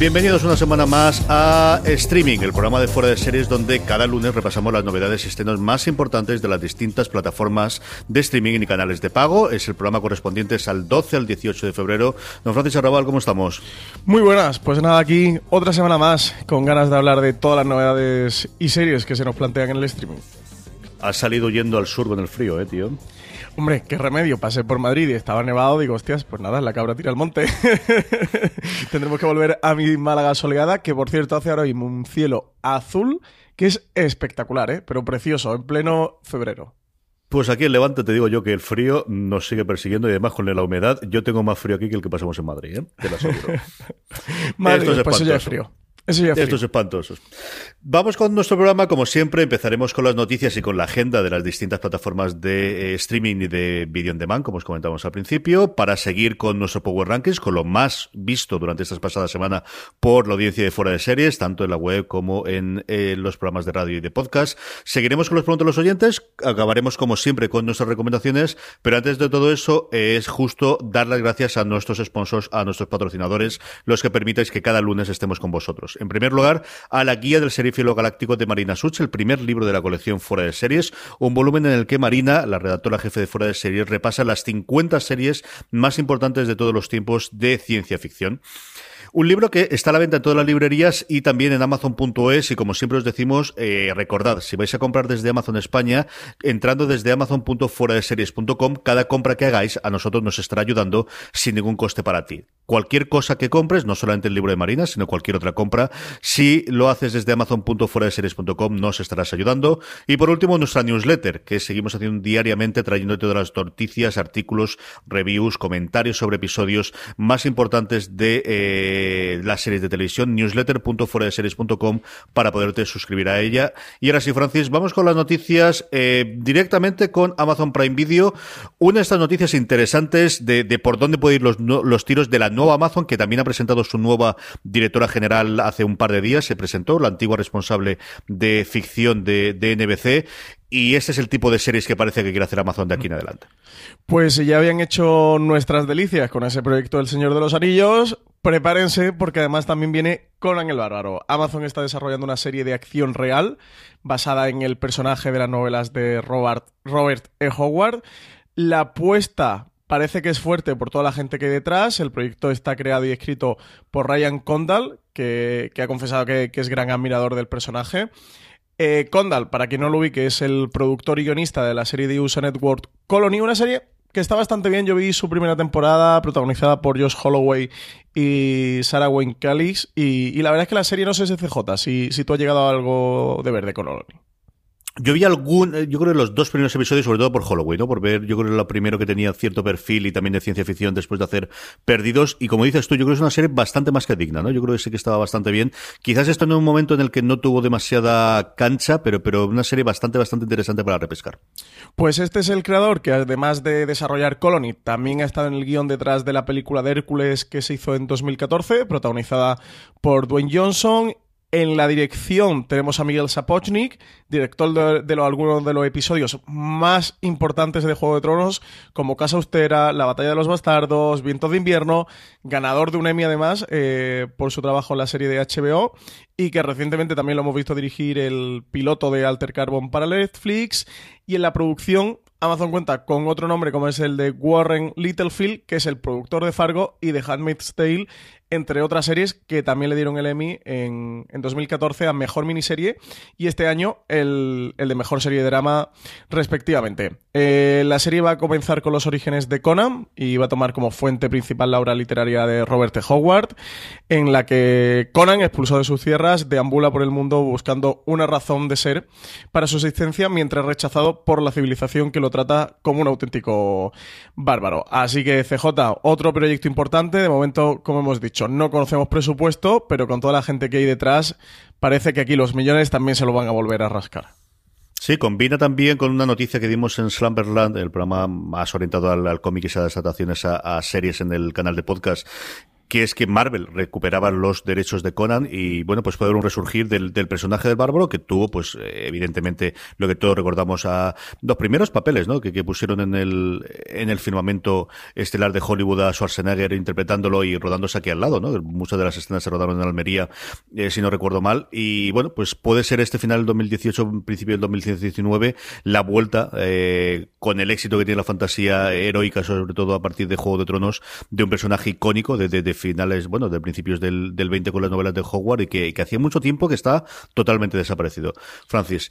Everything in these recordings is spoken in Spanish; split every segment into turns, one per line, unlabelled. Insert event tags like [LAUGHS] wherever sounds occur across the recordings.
Bienvenidos una semana más a Streaming, el programa de fuera de series donde cada lunes repasamos las novedades y estrenos más importantes de las distintas plataformas de streaming y canales de pago. Es el programa correspondiente al 12 al 18 de febrero. Don Francis Arrabal, ¿cómo estamos?
Muy buenas, pues nada, aquí otra semana más con ganas de hablar de todas las novedades y series que se nos plantean en el streaming.
Has salido yendo al sur con el frío, eh, tío.
Hombre, qué remedio. Pasé por Madrid y estaba nevado. Digo, hostias, pues nada, la cabra tira al monte. [LAUGHS] Tendremos que volver a mi Málaga soleada, que por cierto hace ahora mismo un cielo azul que es espectacular, ¿eh? pero precioso, en pleno febrero.
Pues aquí en Levante te digo yo que el frío nos sigue persiguiendo y además con la humedad, yo tengo más frío aquí que el que pasamos en Madrid, ¿eh? Te lo aseguro. [LAUGHS]
Madrid, pues ya es frío.
Estos espantosos. Vamos con nuestro programa, como siempre, empezaremos con las noticias y con la agenda de las distintas plataformas de eh, streaming y de video on demand, como os comentamos al principio, para seguir con nuestro Power Rankings, con lo más visto durante estas pasadas semanas por la audiencia de fuera de series, tanto en la web como en eh, los programas de radio y de podcast. Seguiremos con los preguntas de los oyentes, acabaremos como siempre con nuestras recomendaciones, pero antes de todo eso es justo dar las gracias a nuestros sponsors, a nuestros patrocinadores, los que permitáis que cada lunes estemos con vosotros. En primer lugar, a la guía del seriéfilo galáctico de Marina Such, el primer libro de la colección Fuera de Series, un volumen en el que Marina, la redactora jefe de Fuera de Series, repasa las 50 series más importantes de todos los tiempos de ciencia ficción. Un libro que está a la venta en todas las librerías y también en Amazon.es y como siempre os decimos, eh, recordad, si vais a comprar desde Amazon España, entrando desde Amazon.fueradeseries.com, cada compra que hagáis a nosotros nos estará ayudando sin ningún coste para ti. Cualquier cosa que compres, no solamente el libro de Marina, sino cualquier otra compra, si lo haces desde Amazon.fueradeseries.com nos estarás ayudando. Y por último, nuestra newsletter, que seguimos haciendo diariamente trayendo todas las noticias, artículos, reviews, comentarios sobre episodios más importantes de eh, las series de televisión, newsletter.fueradeseries.com para poderte suscribir a ella. Y ahora sí, Francis, vamos con las noticias eh, directamente con Amazon Prime Video. Una de estas noticias interesantes de, por dónde pueden ir los, los tiros de la nueva Amazon, que también ha presentado su nueva directora general hace un par de días. Se presentó la antigua responsable de ficción de, de NBC y ese es el tipo de series que parece que quiere hacer Amazon de aquí en adelante.
Pues ya habían hecho nuestras delicias con ese proyecto del Señor de los Anillos. Prepárense porque además también viene Conan el Bárbaro. Amazon está desarrollando una serie de acción real basada en el personaje de las novelas de Robert, Robert E. Howard. La apuesta parece que es fuerte por toda la gente que hay detrás. El proyecto está creado y escrito por Ryan Condal, que, ha confesado que, es gran admirador del personaje. Eh, Condal, para quien no lo ubique, es el productor y guionista de la serie de USA Network Colony, una serie que está bastante bien. Yo vi su primera temporada protagonizada por Josh Holloway y Sarah Wayne Callis. Y, la verdad es que la serie no sé si CJ, si, si tú has llegado a algo de verde con Colony.
Yo vi algún, eh, yo creo que los dos primeros episodios, sobre todo por Holloway, ¿no? Por ver, yo creo que lo primero que tenía cierto perfil y también de ciencia ficción después de hacer Perdidos. Y como dices tú, yo creo que es una serie bastante más que digna, ¿no? Yo creo que sí que estaba bastante bien. Quizás esto en un momento en el que no tuvo demasiada cancha, pero, pero una serie bastante, bastante interesante para repescar.
Pues este es el creador que además de desarrollar Colony, también ha estado en el guion detrás de la película de Hércules que se hizo en 2014, protagonizada por Dwayne Johnson En la dirección tenemos a Miguel Sapochnik, director de, algunos de los episodios más importantes de Juego de Tronos, como Casa Austera, La Batalla de los Bastardos, Vientos de Invierno, ganador de un Emmy además eh, por su trabajo en la serie de HBO y que recientemente también lo hemos visto dirigir el piloto de Alter Carbon para Netflix y en la producción Amazon cuenta con otro nombre como es el de Warren Littlefield, que es el productor de Fargo y de Handmaid's Tale, entre otras series que también le dieron el Emmy en, en 2014 a Mejor Miniserie y este año el, el de Mejor Serie de Drama respectivamente. Eh, la serie va a comenzar con los orígenes de Conan y va a tomar como fuente principal la obra literaria de Robert T. Howard, en la que Conan, expulsado de sus tierras, deambula por el mundo buscando una razón de ser para su existencia mientras rechazado por la civilización que lo trata como un auténtico bárbaro. Así que CJ, otro proyecto importante, de momento, como hemos dicho, no conocemos presupuesto, pero con toda la gente que hay detrás, parece que aquí los millones también se lo van a volver a rascar.
Sí, combina también con una noticia que dimos en Slumberland, el programa más orientado al, cómic y esas adaptaciones a, a, series en el canal de podcast, que es que Marvel recuperaba los derechos de Conan y bueno, pues fue un resurgir del, del, personaje del bárbaro que tuvo, pues evidentemente, lo que todos recordamos a los primeros papeles, ¿no? Que, que, pusieron en el, en el firmamento estelar de Hollywood a Schwarzenegger interpretándolo y rodándose aquí al lado, ¿no? Muchas de las escenas se rodaron en Almería, eh, si no recuerdo mal. Y bueno, pues puede ser este final del 2018, principio del 2019, la vuelta, eh, con el éxito que tiene la fantasía heroica, sobre todo a partir de Juego de Tronos, de un personaje icónico de, de, de finales, bueno, de principios del, del 20 con las novelas de Hogwarts y que, que hacía mucho tiempo que está totalmente desaparecido. Francis.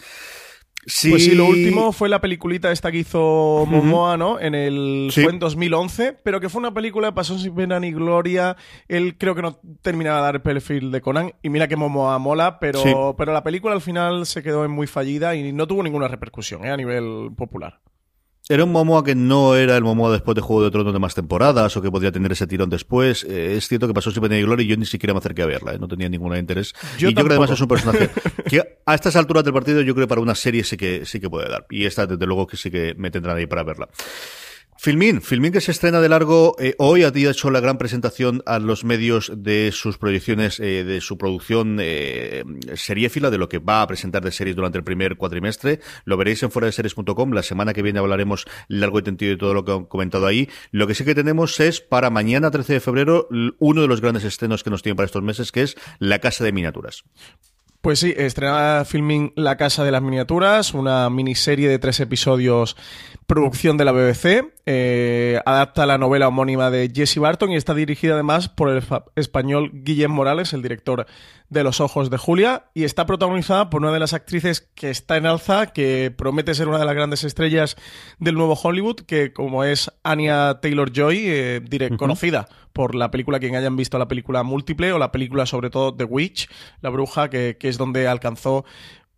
Sí. Pues sí, lo último fue la peliculita esta que hizo Momoa, ¿no? En el sí. fue en 2011, pero que fue una película pasó sin pena ni gloria. Él creo que no terminaba de dar el perfil de Conan y mira que Momoa mola, pero sí. pero la película al final se quedó en muy fallida y no tuvo ninguna repercusión ¿eh? a nivel popular.
Era un Momoa que no era el Momoa después de Juego de Tronos de más temporadas o que podría tener ese tirón después. Eh, es cierto que pasó sin pena y gloria y yo ni siquiera me acerqué a verla, ¿eh? no tenía ningún interés.
Yo
y yo creo que además es un personaje [LAUGHS] que a estas alturas del partido yo creo que para una serie sí que, sí que puede dar. Y esta desde luego que sí que me tendrán ahí para verla. Filmin, Filmin que se estrena de largo eh, hoy, ha hecho la gran presentación a los medios de sus proyecciones, eh, de su producción eh, seriéfila, de lo que va a presentar de series durante el primer cuatrimestre. Lo veréis en fuera de series.com. La semana que viene hablaremos largo y tendido de todo lo que han comentado ahí. Lo que sí que tenemos es para mañana, 13 de febrero, uno de los grandes estrenos que nos tienen para estos meses, que es La Casa de Miniaturas.
Pues sí, estrena Filming La Casa de las Miniaturas, una miniserie de tres episodios, producción de la BBC. Eh, adapta la novela homónima de Jesse Barton y está dirigida además por el español Guillem Morales, el director de Los Ojos de Julia, y está protagonizada por una de las actrices que está en alza, que promete ser una de las grandes estrellas del nuevo Hollywood, que como es Anya Taylor Joy, eh, direct, uh -huh. conocida por la película, quien hayan visto la película múltiple o la película sobre todo The Witch, la bruja, que, que es donde alcanzó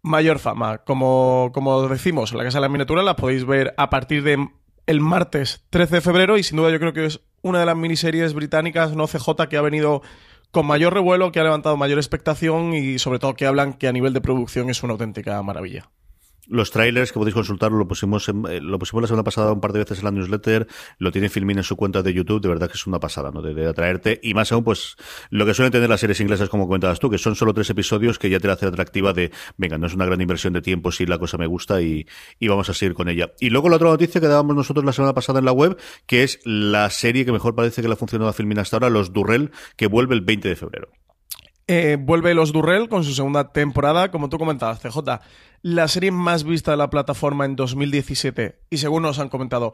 mayor fama. Como, como decimos, la Casa de la Miniatura la podéis ver a partir de el martes 13 de febrero y sin duda yo creo que es una de las miniseries británicas no CJ que ha venido con mayor revuelo, que ha levantado mayor expectación y sobre todo que hablan que a nivel de producción es una auténtica maravilla.
Los trailers que podéis consultar lo pusimos en, eh, lo pusimos la semana pasada un par de veces en la newsletter, lo tiene Filmin en su cuenta de YouTube, de verdad que es una pasada, ¿no? De, de, atraerte y más aún pues lo que suelen tener las series inglesas como comentabas tú, que son solo tres episodios que ya te la hace atractiva de, venga, no es una gran inversión de tiempo si la cosa me gusta y, y vamos a seguir con ella. Y luego la otra noticia que dábamos nosotros la semana pasada en la web, que es la serie que mejor parece que le ha funcionado a Filmin hasta ahora, Los Durrell, que vuelve el 20 de febrero.
Eh, vuelve Los Durrell con su segunda temporada, como tú comentabas, CJ. La serie más vista de la plataforma en 2017 y según nos han comentado,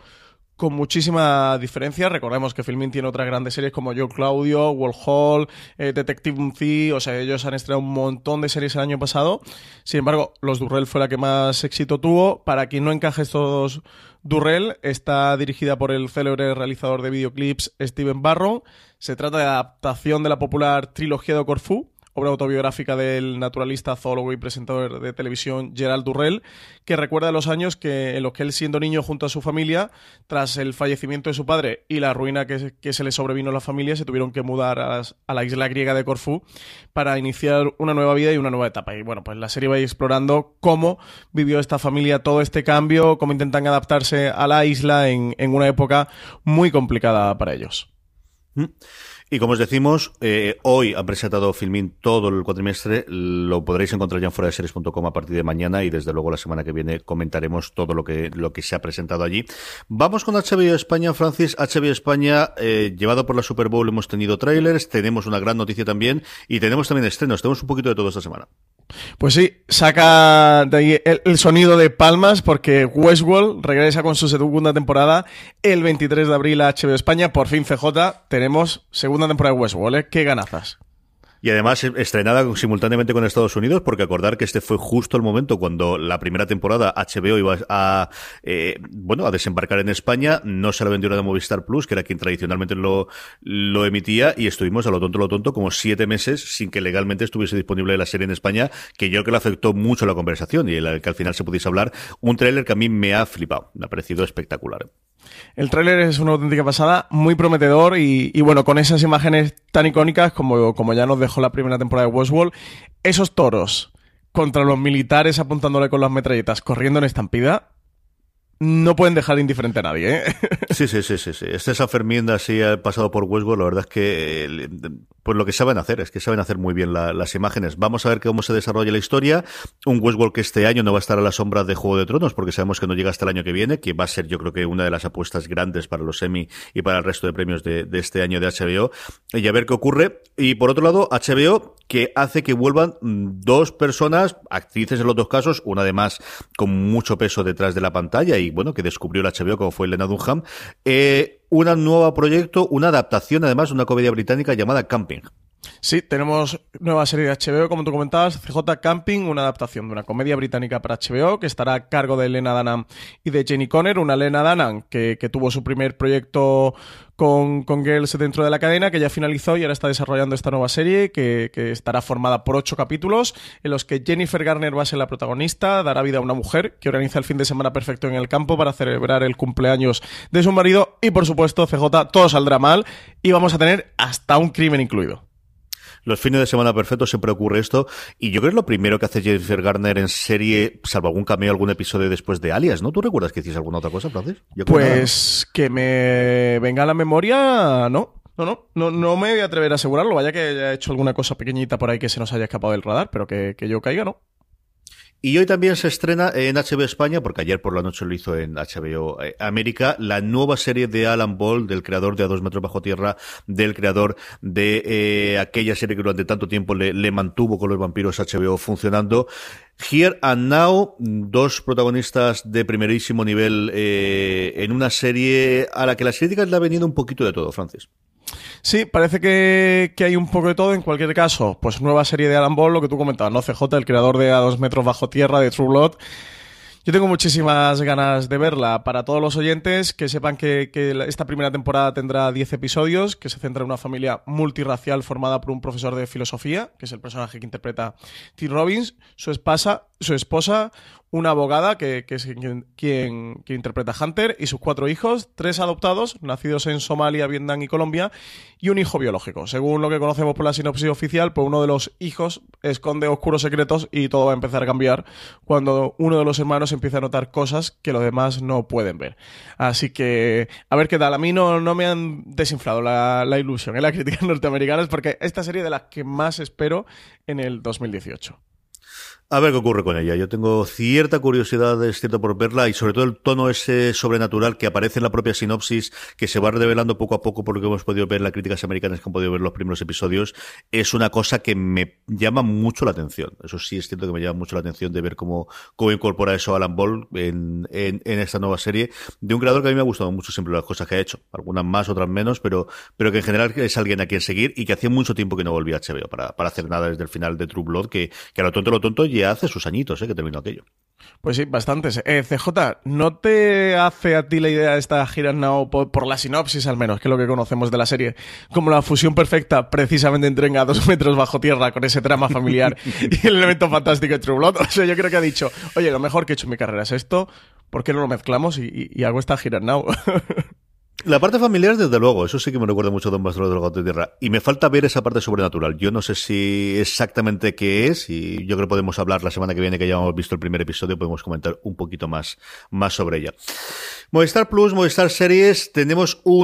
con muchísima diferencia. Recordemos que Filmin tiene otras grandes series como Yo Claudio, Wall Hall, eh, Detective Unzi, o sea, ellos han estrenado un montón de series el año pasado. Sin embargo, Los Durrell fue la que más éxito tuvo. Para quien no encaje estos Durrell, está dirigida por el célebre realizador de videoclips Steven Barron. Se trata de adaptación de la popular trilogía de Corfú, obra autobiográfica del naturalista, zoólogo y presentador de televisión Gerald Durrell, que recuerda los años que, en los que él siendo niño junto a su familia, tras el fallecimiento de su padre y la ruina que, se le sobrevino a la familia, se tuvieron que mudar a, la isla griega de Corfú para iniciar una nueva vida y una nueva etapa. Y bueno, pues la serie va explorando cómo vivió esta familia todo este cambio, cómo intentan adaptarse a la isla en una época muy complicada para ellos.
¿Mm? Y como os decimos, eh, hoy han presentado Filmin todo el cuatrimestre. Lo podréis encontrar ya en fuera de series.com a partir de mañana y desde luego la semana que viene comentaremos todo lo que, lo que se ha presentado allí. Vamos con HBO España, Francis. HBO España, eh, llevado por la Super Bowl, hemos tenido trailers, tenemos una gran noticia también y tenemos también estrenos. Tenemos un poquito de todo esta semana.
Pues sí, saca de ahí el, sonido de palmas porque Westworld regresa con su segunda temporada el 23 de abril a HBO España. Por fin, CJ, tenemos segunda temporada de Westworld. ¿eh? ¡Qué ganazas!
Y además estrenada simultáneamente con Estados Unidos, porque acordar que este fue justo el momento cuando la primera temporada HBO iba a, eh, bueno, a desembarcar en España, no se la vendió de Movistar Plus, que era quien tradicionalmente lo, lo emitía, y estuvimos a lo tonto, lo tonto, como siete meses sin que legalmente estuviese disponible la serie en España, que yo creo que le afectó mucho la conversación y el que al final se pudiese hablar. Un tráiler que a mí me ha flipado, me ha parecido espectacular.
El tráiler es una auténtica pasada, muy prometedor y, bueno, con esas imágenes tan icónicas como, como ya nos dejó la primera temporada de Westworld, esos toros contra los militares apuntándole con las metralletas corriendo en estampida, no pueden dejar indiferente a nadie, ¿eh? [LAUGHS]
Sí, sí, sí, sí, sí. Este San Fermín así ha pasado por Westworld, la verdad es que pues lo que saben hacer, es que saben hacer muy bien las imágenes. Vamos a ver cómo se desarrolla la historia. Un Westworld que este año no va a estar a la sombra de Juego de Tronos, porque sabemos que no llega hasta el año que viene, que va a ser yo creo que una de las apuestas grandes para los Emmy y para el resto de premios de este año de HBO. Y a ver qué ocurre. Y por otro lado, HBO que hace que vuelvan dos personas, actrices en los dos casos, una además con mucho peso detrás de la pantalla y bueno, que descubrió el HBO como fue Elena Dunham, eh, un nuevo proyecto, una adaptación además de una comedia británica llamada Camping.
Sí, tenemos nueva serie de HBO, como tú comentabas, CJ Camping, una adaptación de una comedia británica para HBO que estará a cargo de Elena Dunham y de Jenny Conner, una Elena Dunham que, que tuvo su primer proyecto con, con, Girls dentro de la cadena, que ya finalizó y ahora está desarrollando esta nueva serie que, que, estará formada por ocho capítulos en los que Jennifer Garner va a ser la protagonista, dará vida a una mujer que organiza el fin de semana perfecto en el campo para celebrar el cumpleaños de su marido y por supuesto CJ todo saldrá mal y vamos a tener hasta un crimen incluido.
Los fines de semana perfectos siempre ocurre esto. Y yo creo que es lo primero que hace Jennifer Garner en serie, salvo algún cameo, algún episodio después de Alias, ¿no? ¿Tú recuerdas que hiciste alguna otra cosa, Francis?
pues que, me venga a la memoria, no. No, no, no, no me voy a atrever a asegurarlo. Vaya que haya hecho alguna cosa pequeñita por ahí que se nos haya escapado del radar, pero que, que yo caiga, no.
Y hoy también se estrena en HBO España, porque ayer por la noche lo hizo en HBO eh, América, la nueva serie de Alan Ball, del creador de A Dos Metros Bajo Tierra, del creador de eh, aquella serie que durante tanto tiempo le, mantuvo con los vampiros HBO funcionando. Here and Now, dos protagonistas de primerísimo nivel eh, en una serie a la que las críticas le ha venido un poquito de todo, Francis.
Sí, parece que, que, hay un poco de todo. En cualquier caso, pues nueva serie de Alan Ball, lo que tú comentabas, ¿no? CJ, el creador de A dos metros bajo tierra, de True Blood. Yo tengo muchísimas ganas de verla. Para todos los oyentes, que sepan que, esta primera temporada tendrá 10 episodios, que se centra en una familia multirracial formada por un profesor de filosofía, que es el personaje que interpreta T. Robbins, su esposa, su esposa, una abogada que, que es quien, interpreta a Hunter y sus cuatro hijos, tres adoptados, nacidos en Somalia, Vietnam y Colombia, y un hijo biológico. Según lo que conocemos por la sinopsis oficial, pues uno de los hijos esconde oscuros secretos y todo va a empezar a cambiar cuando uno de los hermanos empieza a notar cosas que los demás no pueden ver. Así que, a ver qué tal. A mí no, no me han desinflado la, la ilusión en las críticas [LAUGHS] norteamericanas porque esta serie de las que más espero en el 2018.
A ver qué ocurre con ella. Yo tengo cierta curiosidad, es cierto, por verla y sobre todo el tono ese sobrenatural que aparece en la propia sinopsis, que se va revelando poco a poco por lo que hemos podido ver en las críticas americanas que han podido ver los primeros episodios, es una cosa que me llama mucho la atención. Eso sí es cierto que me llama mucho la atención de ver cómo, cómo incorpora eso Alan Ball en, en, esta nueva serie de un creador que a mí me ha gustado mucho siempre las cosas que ha hecho. Algunas más, otras menos, pero, pero que en general es alguien a quien seguir y que hacía mucho tiempo que no volvía a HBO para, para hacer nada desde el final de True Blood, que, que a lo tonto, lo tonto hace sus añitos, ¿eh? Que terminó aquello.
Pues sí, bastantes. Eh, CJ, ¿no te hace a ti la idea de esta gira Now por, la sinopsis al menos, que es lo que conocemos de la serie, como la fusión perfecta precisamente entre a dos [LAUGHS] metros bajo tierra con ese trama familiar y el elemento fantástico de True Blood? [LAUGHS] O sea, yo creo que ha dicho, oye, lo mejor que he hecho en mi carrera es esto, ¿por qué no lo mezclamos y hago esta gira Now? [LAUGHS]
La parte familiar, desde luego, eso sí que me recuerda mucho a Don Bastardo del Gato de Tierra. Y me falta ver esa parte sobrenatural. Yo no sé si exactamente qué es, y yo creo que podemos hablar la semana que viene, que ya hemos visto el primer episodio, podemos comentar un poquito más, más sobre ella. Movistar Plus, Movistar Series, tenemos un...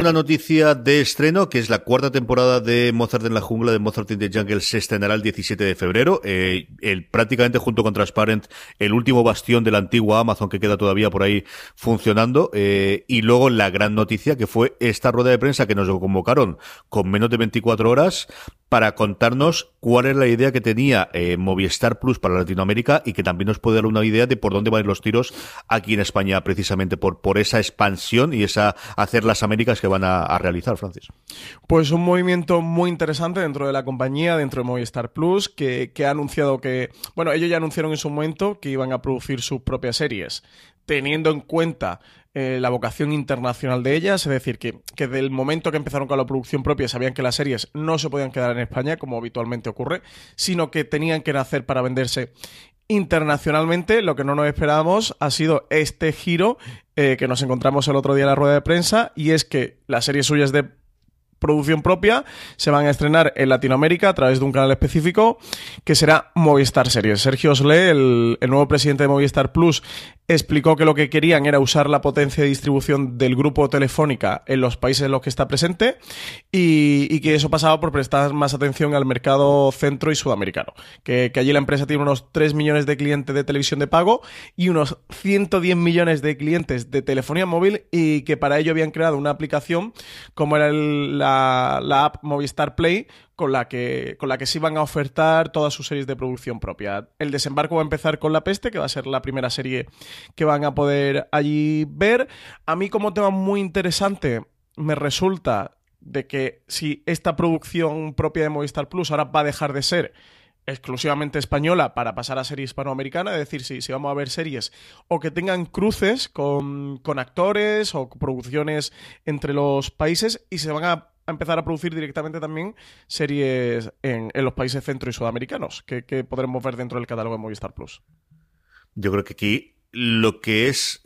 Una noticia de estreno, que es la cuarta temporada de Mozart en la jungla, de Mozart in the Jungle, se estrenará el 17 de febrero. Eh, el, prácticamente junto con Transparent, el último bastión de la antigua Amazon que queda todavía por ahí funcionando. Eh, y luego la gran noticia, que fue esta rueda de prensa que nos convocaron con menos de 24 horas para contarnos cuál es la idea que tenía eh, Movistar Plus para Latinoamérica y que también nos puede dar una idea de por dónde van los tiros aquí en España, precisamente por, por esa expansión y esa hacer las Américas que van a, realizar, Francis.
Pues un movimiento muy interesante dentro de la compañía, dentro de Movistar Plus, que, ha anunciado que, bueno, ellos ya anunciaron en su momento que iban a producir sus propias series teniendo en cuenta eh, la vocación internacional de ellas, es decir, que, que, del momento que empezaron con la producción propia sabían que las series no se podían quedar en España, como habitualmente ocurre, sino que tenían que nacer para venderse internacionalmente. Lo que no nos esperábamos ha sido este giro eh, que nos encontramos el otro día en la rueda de prensa, y es que las series suyas de producción propia, se van a estrenar en Latinoamérica a través de un canal específico que será Movistar Series. Sergio Osle, el, el, nuevo presidente de Movistar Plus, explicó que lo que querían era usar la potencia de distribución del grupo Telefónica en los países en los que está presente y, que eso pasaba por prestar más atención al mercado centro y sudamericano. Que, allí la empresa tiene unos 3 millones de clientes de televisión de pago y unos 110 millones de clientes de telefonía móvil y que para ello habían creado una aplicación como era la, la app Movistar Play con la que, con la que se iban a ofertar todas sus series de producción propia. El desembarco va a empezar con La Peste, que va a ser la primera serie que van a poder allí ver. A mí como tema muy interesante me resulta de que si esta producción propia de Movistar Plus ahora va a dejar de ser exclusivamente española para pasar a serie hispanoamericana, es decir, si, si vamos a ver series o que tengan cruces con, con actores o producciones entre los países y se van a a empezar a producir directamente también series en, los países centro y sudamericanos, que, que podremos ver dentro del catálogo de Movistar Plus.
Yo creo que aquí lo que es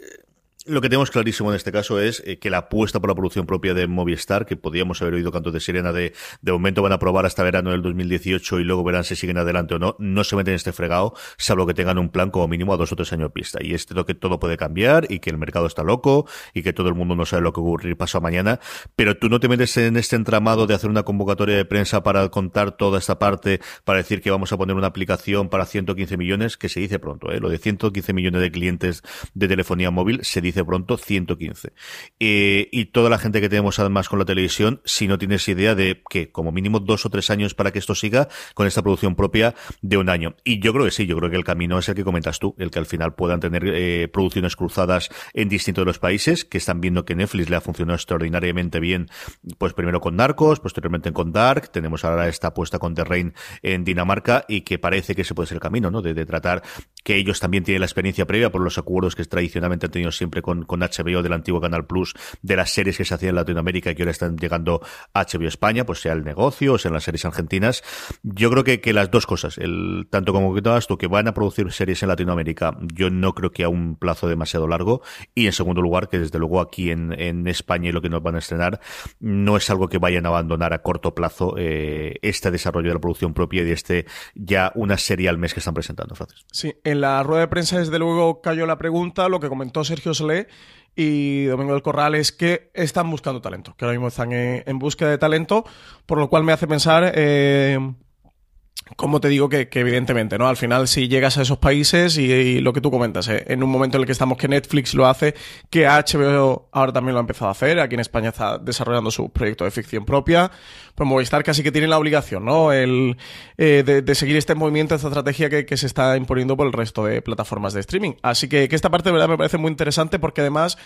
lo que tenemos clarísimo en este caso es eh, que la apuesta por la producción propia de Movistar, que podíamos haber oído cantos de sirena de, de momento van a probar hasta verano del 2018 y luego verán si siguen adelante o no, no se meten en este fregado, salvo que tengan un plan como mínimo a dos o tres años de pista. Y es lo que todo puede cambiar y que el mercado está loco y que todo el mundo no sabe lo que ocurrir paso a mañana, pero tú no te metes en este entramado de hacer una convocatoria de prensa para contar toda esta parte, para decir que vamos a poner una aplicación para 115 millones, que se dice pronto, ¿eh? lo de 115 millones de clientes de telefonía móvil se dice dice pronto 115. Eh, y toda la gente que tenemos además con la televisión, si no tienes idea de que como mínimo dos o tres años para que esto siga con esta producción propia de un año. Y yo creo que sí, yo creo que el camino es el que comentas tú, el que al final puedan tener eh, producciones cruzadas en distintos de los países, que están viendo que Netflix le ha funcionado extraordinariamente bien, pues primero con Narcos, posteriormente con Dark, tenemos ahora esta apuesta con The Rain en Dinamarca y que parece que ese puede ser el camino, ¿no? De, de tratar que ellos también tienen la experiencia previa por los acuerdos que tradicionalmente han tenido siempre con, HBO del antiguo Canal Plus de las series que se hacían en Latinoamérica y que ahora están llegando a HBO España, pues sea el negocio, o sea las series argentinas. Yo creo que, que las dos cosas, el, tanto como que todas tú, que van a producir series en Latinoamérica, yo no creo que a un plazo demasiado largo. Y en segundo lugar, que desde luego aquí en, en España y lo que nos van a estrenar, no es algo que vayan a abandonar a corto plazo eh, este desarrollo de la producción propia y de este ya una serie al mes que están presentando, Francis.
Sí, en la rueda de prensa desde luego cayó la pregunta, lo que comentó Sergio Y Domingo del Corral es que están buscando talento, que ahora mismo están en, búsqueda de talento, por lo cual me hace pensar eh, como te digo que, evidentemente, ¿no? Al final, si llegas a esos países y, lo que tú comentas, ¿eh? en un momento en el que estamos que Netflix lo hace, que HBO ahora también lo ha empezado a hacer, aquí en España está desarrollando su proyecto de ficción propia, pues Movistar casi que tiene la obligación, ¿no? El, eh, de, seguir este movimiento, esta estrategia que, se está imponiendo por el resto de plataformas de streaming. Así que, que esta parte de verdad me parece muy interesante porque además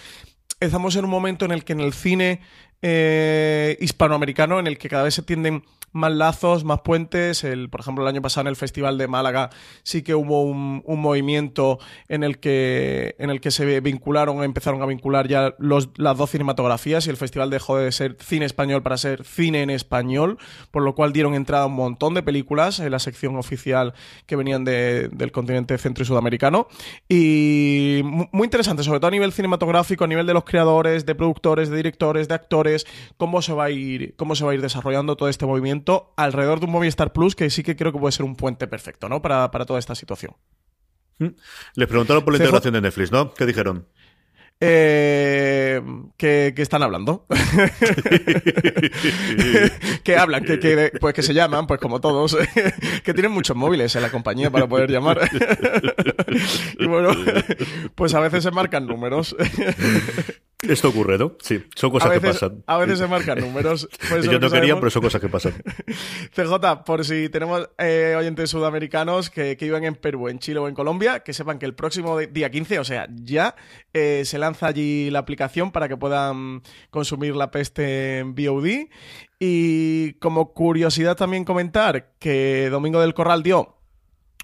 estamos en un momento en el que en el cine eh, hispanoamericano, en el que cada vez se tienden más lazos, más puentes. Por ejemplo, el año pasado en el Festival de Málaga sí que hubo un, movimiento en el que en el que se vincularon, empezaron a vincular ya los, las dos cinematografías y el festival dejó de ser cine español para ser cine en español, por lo cual dieron entrada a un montón de películas en la sección oficial que venían del continente centro y sudamericano. Y muy interesante, sobre todo a nivel cinematográfico, a nivel de los creadores, de productores, de directores, de actores, cómo se va a ir, cómo se va a ir desarrollando todo este movimiento alrededor de un Movistar Plus que sí que creo que puede ser un puente perfecto, ¿no? Para, toda esta situación.
Mm. Les preguntaron por la integración de Netflix, ¿no? ¿Qué dijeron?
Eh, que, están hablando. [LAUGHS] que hablan, que, pues que se llaman, pues como todos, [LAUGHS] que tienen muchos móviles en la compañía para poder llamar. [LAUGHS] y bueno, pues a veces se marcan números.
Esto ocurre, ¿no? Sí, son cosas que pasan.
A veces se marcan números. [LAUGHS]
Pues Yo no quería, pero son cosas que pasan. [LAUGHS]
CJ, por si tenemos eh, oyentes sudamericanos que, que, vivan en Perú, en Chile o en Colombia, que sepan que el próximo día 15, o sea, ya eh, se lanza allí la aplicación para que puedan consumir la peste en VOD. Y como curiosidad también comentar que Domingo del Corral dio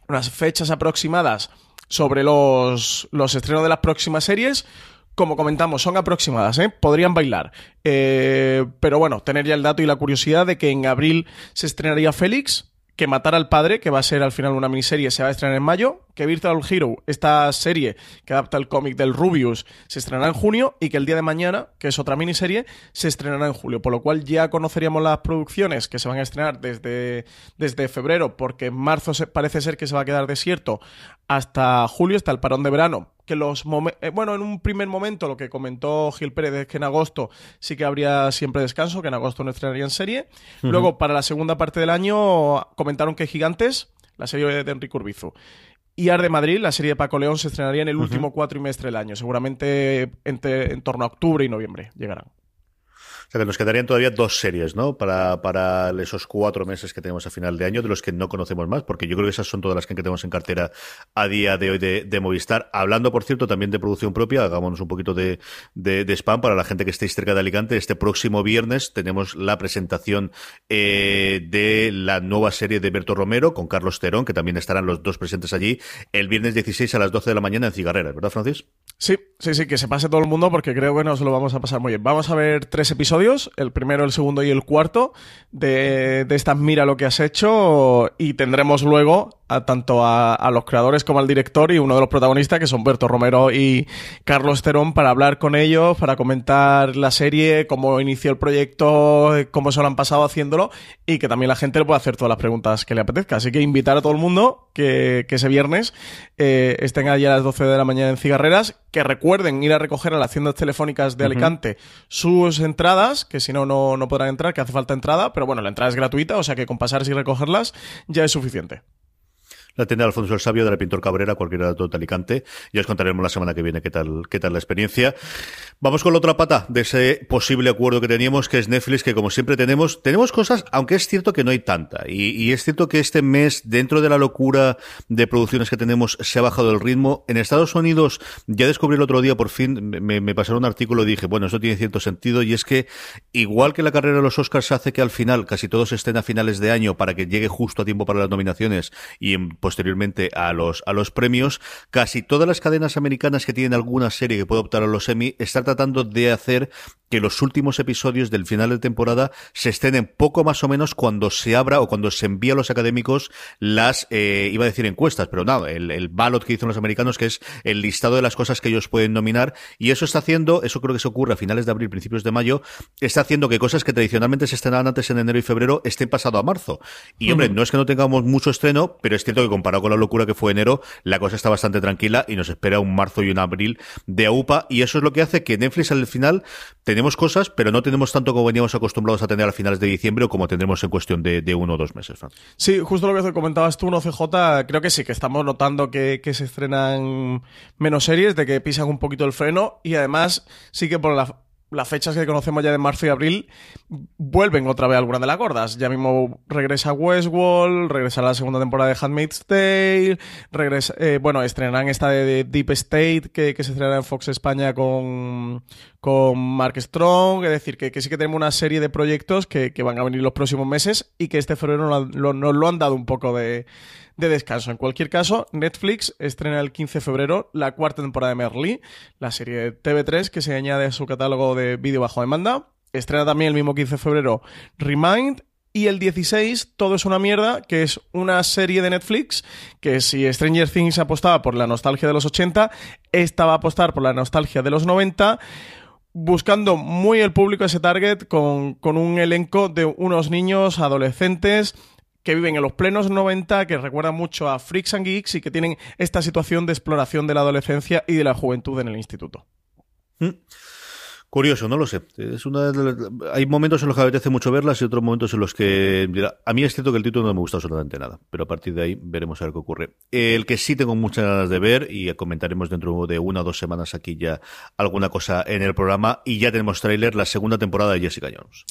unas fechas aproximadas sobre los, los estrenos de las próximas series como comentamos, son aproximadas, ¿eh? podrían bailar. Eh, pero bueno, tener ya el dato y la curiosidad de que en abril se estrenaría Félix, que Matar al Padre, que va a ser al final una miniserie, se va a estrenar en mayo, que Virtual Hero, esta serie que adapta el cómic del Rubius, se estrenará en junio y que el día de mañana, que es otra miniserie, se estrenará en julio. Por lo cual ya conoceríamos las producciones que se van a estrenar desde, desde febrero, porque en marzo parece ser que se va a quedar desierto hasta julio, hasta el parón de verano, que los eh, bueno, en un primer momento lo que comentó Gil Pérez es que en agosto sí que habría siempre descanso, que en agosto no estrenarían serie. Luego, para la segunda parte del año, comentaron que Gigantes, la serie de Enrique Urbizu, y Arde Madrid, la serie de Paco León, se estrenaría en el último cuatrimestre del año. Seguramente en torno a octubre y noviembre llegarán
nos quedarían todavía dos series, ¿no? Para, para esos cuatro meses que tenemos a final de año, de los que no conocemos más, porque yo creo que esas son todas las que tenemos en cartera a día de hoy de, Movistar. Hablando, por cierto, también de producción propia, hagámonos un poquito de, de, spam para la gente que estéis cerca de Alicante. Este próximo viernes tenemos la presentación eh, de la nueva serie de Berto Romero con Carlos Terón, que también estarán los dos presentes allí, el viernes 16 a las 12 de la mañana en Cigarrera, ¿verdad, Francis?
Sí, sí, sí, que se pase todo el mundo porque creo que nos lo vamos a pasar muy bien. Vamos a ver tres episodios, el primero, el segundo y el cuarto, de, de estas Mira lo que has hecho y tendremos luego tanto a, los creadores como al director y uno de los protagonistas, que son Berto Romero y Carlos Terón, para hablar con ellos, para comentar la serie, cómo inició el proyecto, cómo se lo han pasado haciéndolo y que también la gente le pueda hacer todas las preguntas que le apetezca. Así que invitar a todo el mundo que, ese viernes eh, estén allí a las 12 de la mañana en Cigarreras, que recuerden ir a recoger a las tiendas telefónicas de Alicante sus entradas, que si no, no podrán entrar, que hace falta entrada, pero bueno, la entrada es gratuita, o sea que con pasar y recogerlas ya es suficiente
la tienda de Alfonso el Sabio, de la Pintor Cabrera, cualquiera de Alicante. Ya os contaremos la semana que viene qué tal, qué tal la experiencia. Vamos con la otra pata de ese posible acuerdo que teníamos, que es Netflix, que como siempre tenemos, tenemos cosas, aunque es cierto que no hay tanta. Y, es cierto que este mes, dentro de la locura de producciones que tenemos, se ha bajado el ritmo. En Estados Unidos, ya descubrí el otro día, por fin, me, me pasaron un artículo y dije, bueno, eso tiene cierto sentido, y es que, igual que la carrera de los Oscars hace que al final casi todos estén a finales de año para que llegue justo a tiempo para las nominaciones y en posteriormente a los, a los premios, casi todas las cadenas americanas que tienen alguna serie que puede optar a los Emmy están tratando de hacer que los últimos episodios del final de temporada se estén poco más o menos cuando se abra o cuando se envía a los académicos las, eh, iba a decir encuestas, pero nada, el, el ballot que dicen los americanos, que es el listado de las cosas que ellos pueden nominar, y eso está haciendo, eso creo que se ocurre a finales de abril, principios de mayo, está haciendo que cosas que tradicionalmente se estrenaban antes en enero y febrero estén pasado a marzo. Y hombre, no es que no tengamos mucho estreno, pero es cierto que comparado con la locura que fue enero, la cosa está bastante tranquila y nos espera un marzo y un abril de AUPA y eso es lo que hace que Netflix al final tenemos tenemos cosas, pero no tenemos tanto como veníamos acostumbrados a tener a finales de diciembre o como tendremos en cuestión de, uno o dos meses.
Sí, justo lo que comentabas tú, 1CJ, creo que sí, que estamos notando que se estrenan menos series, de que pisan un poquito el freno y además sí que por la las fechas que conocemos ya de marzo y abril vuelven otra vez algunas de las gordas. Ya mismo regresa Westworld, regresa la segunda temporada de Handmaid's Tale, regresa, eh, bueno, estrenarán esta de, Deep State que, se estrenará en Fox España con, con Mark Strong. Es decir, que, sí que tenemos una serie de proyectos que, van a venir los próximos meses y que este febrero nos lo han dado un poco de de descanso. En cualquier caso, Netflix estrena el 15 de febrero la cuarta temporada de Merly, la serie de TV3 que se añade a su catálogo de vídeo bajo demanda. Estrena también el mismo 15 de febrero Remind y el 16, Todo es una mierda, que es una serie de Netflix que si Stranger Things apostaba por la nostalgia de los 80, esta va a apostar por la nostalgia de los 90, buscando muy el público ese target con, con un elenco de unos niños adolescentes que viven en los plenos 90, que recuerdan mucho a Freaks and Geeks y que tienen esta situación de exploración de la adolescencia y de la juventud en el instituto.
Mm. Curioso, no lo sé. Es una Hay momentos en los que apetece mucho verlas y otros momentos en los que. A mí es cierto que el título no me gusta absolutamente nada, pero a partir de ahí veremos a ver qué ocurre. El que sí tengo muchas ganas de ver, y comentaremos dentro de una o dos semanas aquí ya alguna cosa en el programa, y ya tenemos tráiler, la segunda temporada de Jessica Jones.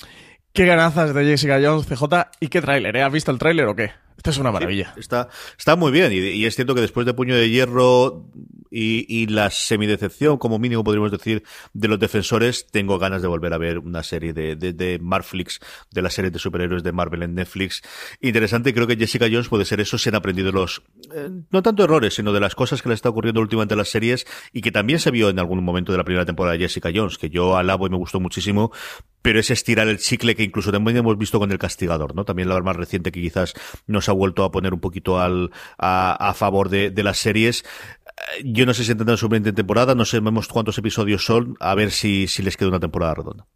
Qué ganazas de Jessica Jones, CJ. ¿Y qué tráiler? ¿eh? ¿Has visto el tráiler o qué? Esto es una maravilla.
está, está muy bien. Y, es cierto que después de Puño de Hierro y, y, la semidecepción, como mínimo podríamos decir, de los defensores, tengo ganas de volver a ver una serie de, de, de Marflix, de la serie de superhéroes de Marvel en Netflix. Interesante, creo que Jessica Jones puede ser eso, se han aprendido los, eh, no tanto errores, sino de las cosas que le está ocurriendo últimamente en las series y que también se vio en algún momento de la primera temporada de Jessica Jones, que yo alabo y me gustó muchísimo, pero es estirar el chicle que incluso también hemos visto con El Castigador, ¿no? También la más reciente que quizás nos ha vuelto a poner un poquito al, a, a favor de, de las series. Yo no sé si tendrán su 20 temporada, no sabemos cuántos episodios son, a ver si, si les queda una temporada redonda.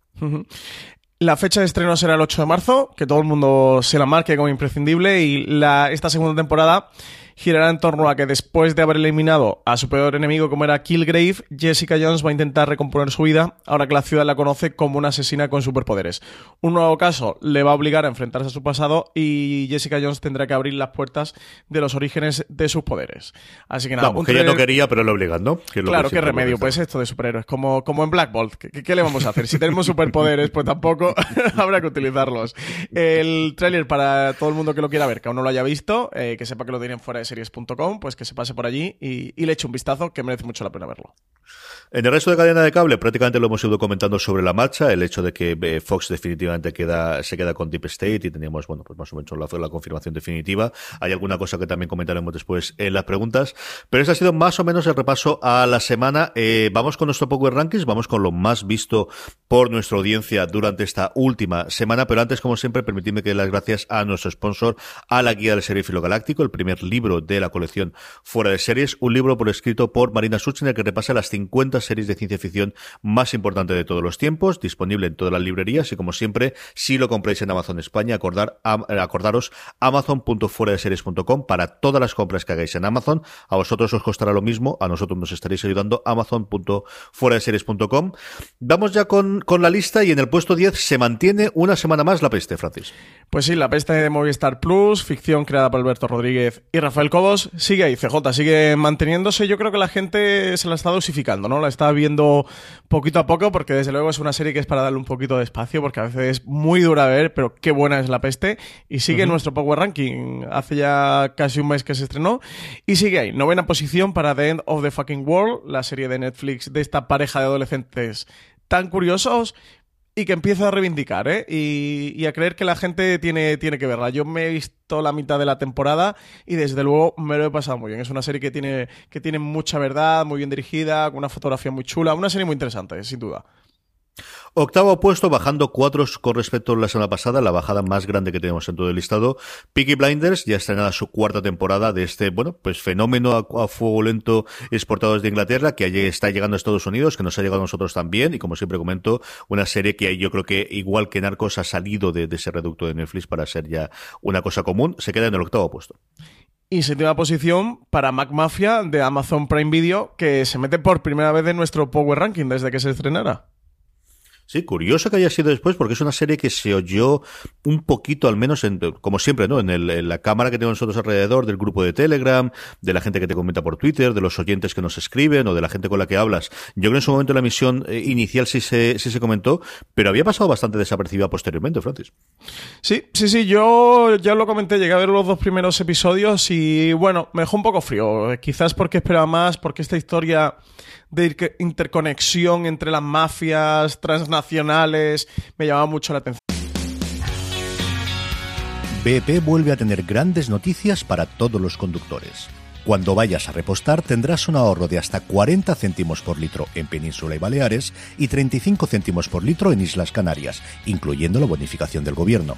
La fecha de estreno será el 8 de marzo, que todo el mundo se la marque como imprescindible, y la, esta segunda temporada girará en torno a que después de haber eliminado a su peor enemigo como era Killgrave, Jessica Jones va a intentar recomponer su vida ahora que la ciudad la conoce como una asesina con superpoderes. Un nuevo caso le va a obligar a enfrentarse a su pasado y Jessica Jones tendrá que abrir las puertas de los orígenes de sus poderes. Así que nada,
que ella no quería, pero lo obligan, ¿no?
claro, qué remedio, pues esto de superhéroes, como, como en Black Bolt. ¿Qué, le vamos a hacer? Si tenemos superpoderes, pues tampoco [LAUGHS] habrá que utilizarlos. El tráiler para todo el mundo que lo quiera ver, que aún no lo haya visto, eh, que sepa que lo tienen fuera de series.com, pues que se pase por allí y, le eche un vistazo, que merece mucho la pena verlo.
En el resto de cadena de cable prácticamente lo hemos ido comentando sobre la marcha, el hecho de que eh, Fox definitivamente queda, se queda con Deep State y teníamos, bueno, pues más o menos la, confirmación definitiva. Hay alguna cosa que también comentaremos después en las preguntas, pero ese ha sido más o menos el repaso a la semana. Eh, vamos con nuestro Power Rankings, vamos con lo más visto por nuestra audiencia durante esta última semana, pero antes, como siempre, permitidme que dé las gracias a nuestro sponsor, a la guía del serie Galáctico, el primer libro de la colección Fuera de Series, un libro por escrito por Marina Suchner que repasa las 50 series de ciencia ficción más importantes de todos los tiempos, disponible en todas las librerías y como siempre, si lo compráis en Amazon España, acordar, eh, acordaros amazon.fueradeseries.com para todas las compras que hagáis en Amazon. A vosotros os costará lo mismo, a nosotros nos estaréis ayudando amazon.fueradeseries.com. Vamos ya con, con la lista y en el puesto 10 se mantiene una semana más la peste, Francis.
Pues sí, la peste de Movistar Plus, ficción creada por Alberto Rodríguez y Rafael Cobos, sigue ahí, CJ, sigue manteniéndose. Yo creo que la gente se la está dosificando, ¿no? La está viendo poquito a poco, porque desde luego es una serie que es para darle un poquito de espacio, porque a veces es muy dura de ver, pero qué buena es la peste. Y sigue nuestro Power Ranking. Hace ya casi un mes que se estrenó. Y sigue ahí, novena posición para The End of the Fucking World, la serie de Netflix de esta pareja de adolescentes tan curiosos y que empieza a reivindicar, ¿eh? Y, a creer que la gente tiene, tiene que verla. Yo me he visto la mitad de la temporada y desde luego me lo he pasado muy bien. Es una serie que tiene, que tiene mucha verdad, muy bien dirigida, con una fotografía muy chula, una serie muy interesante, sin duda.
Octavo puesto, bajando cuatro con respecto a la semana pasada, la bajada más grande que tenemos en todo el listado. Peaky Blinders ya estrenada su cuarta temporada de este, bueno, pues fenómeno a, fuego lento exportado desde Inglaterra, que está llegando a Estados Unidos, que nos ha llegado a nosotros también, y como siempre comento, una serie que yo creo que igual que Narcos ha salido de, ese reducto de Netflix para ser ya una cosa común, se queda en el octavo puesto.
Y séptima posición para Mac Mafia de Amazon Prime Video, que se mete por primera vez en nuestro Power Ranking desde que se estrenara.
Sí, curioso que haya sido después, porque es una serie que se oyó un poquito, al menos, en, como siempre, ¿no? En, el, la cámara que tenemos nosotros alrededor, del grupo de Telegram, de la gente que te comenta por Twitter, de los oyentes que nos escriben o de la gente con la que hablas. Yo creo que en su momento la emisión eh, inicial sí se, sí se comentó, pero había pasado bastante desapercibida posteriormente, Francis.
Sí, sí, sí, yo ya lo comenté, llegué a ver los dos primeros episodios y bueno, me dejó un poco frío. Quizás porque esperaba más, porque esta historia de interconexión entre las mafias transnacionales me llamaba mucho la atención.
BP vuelve a tener grandes noticias para todos los conductores. Cuando vayas a repostar tendrás un ahorro de hasta 40 céntimos por litro en Península y Baleares y 35 céntimos por litro en Islas Canarias, incluyendo la bonificación del gobierno.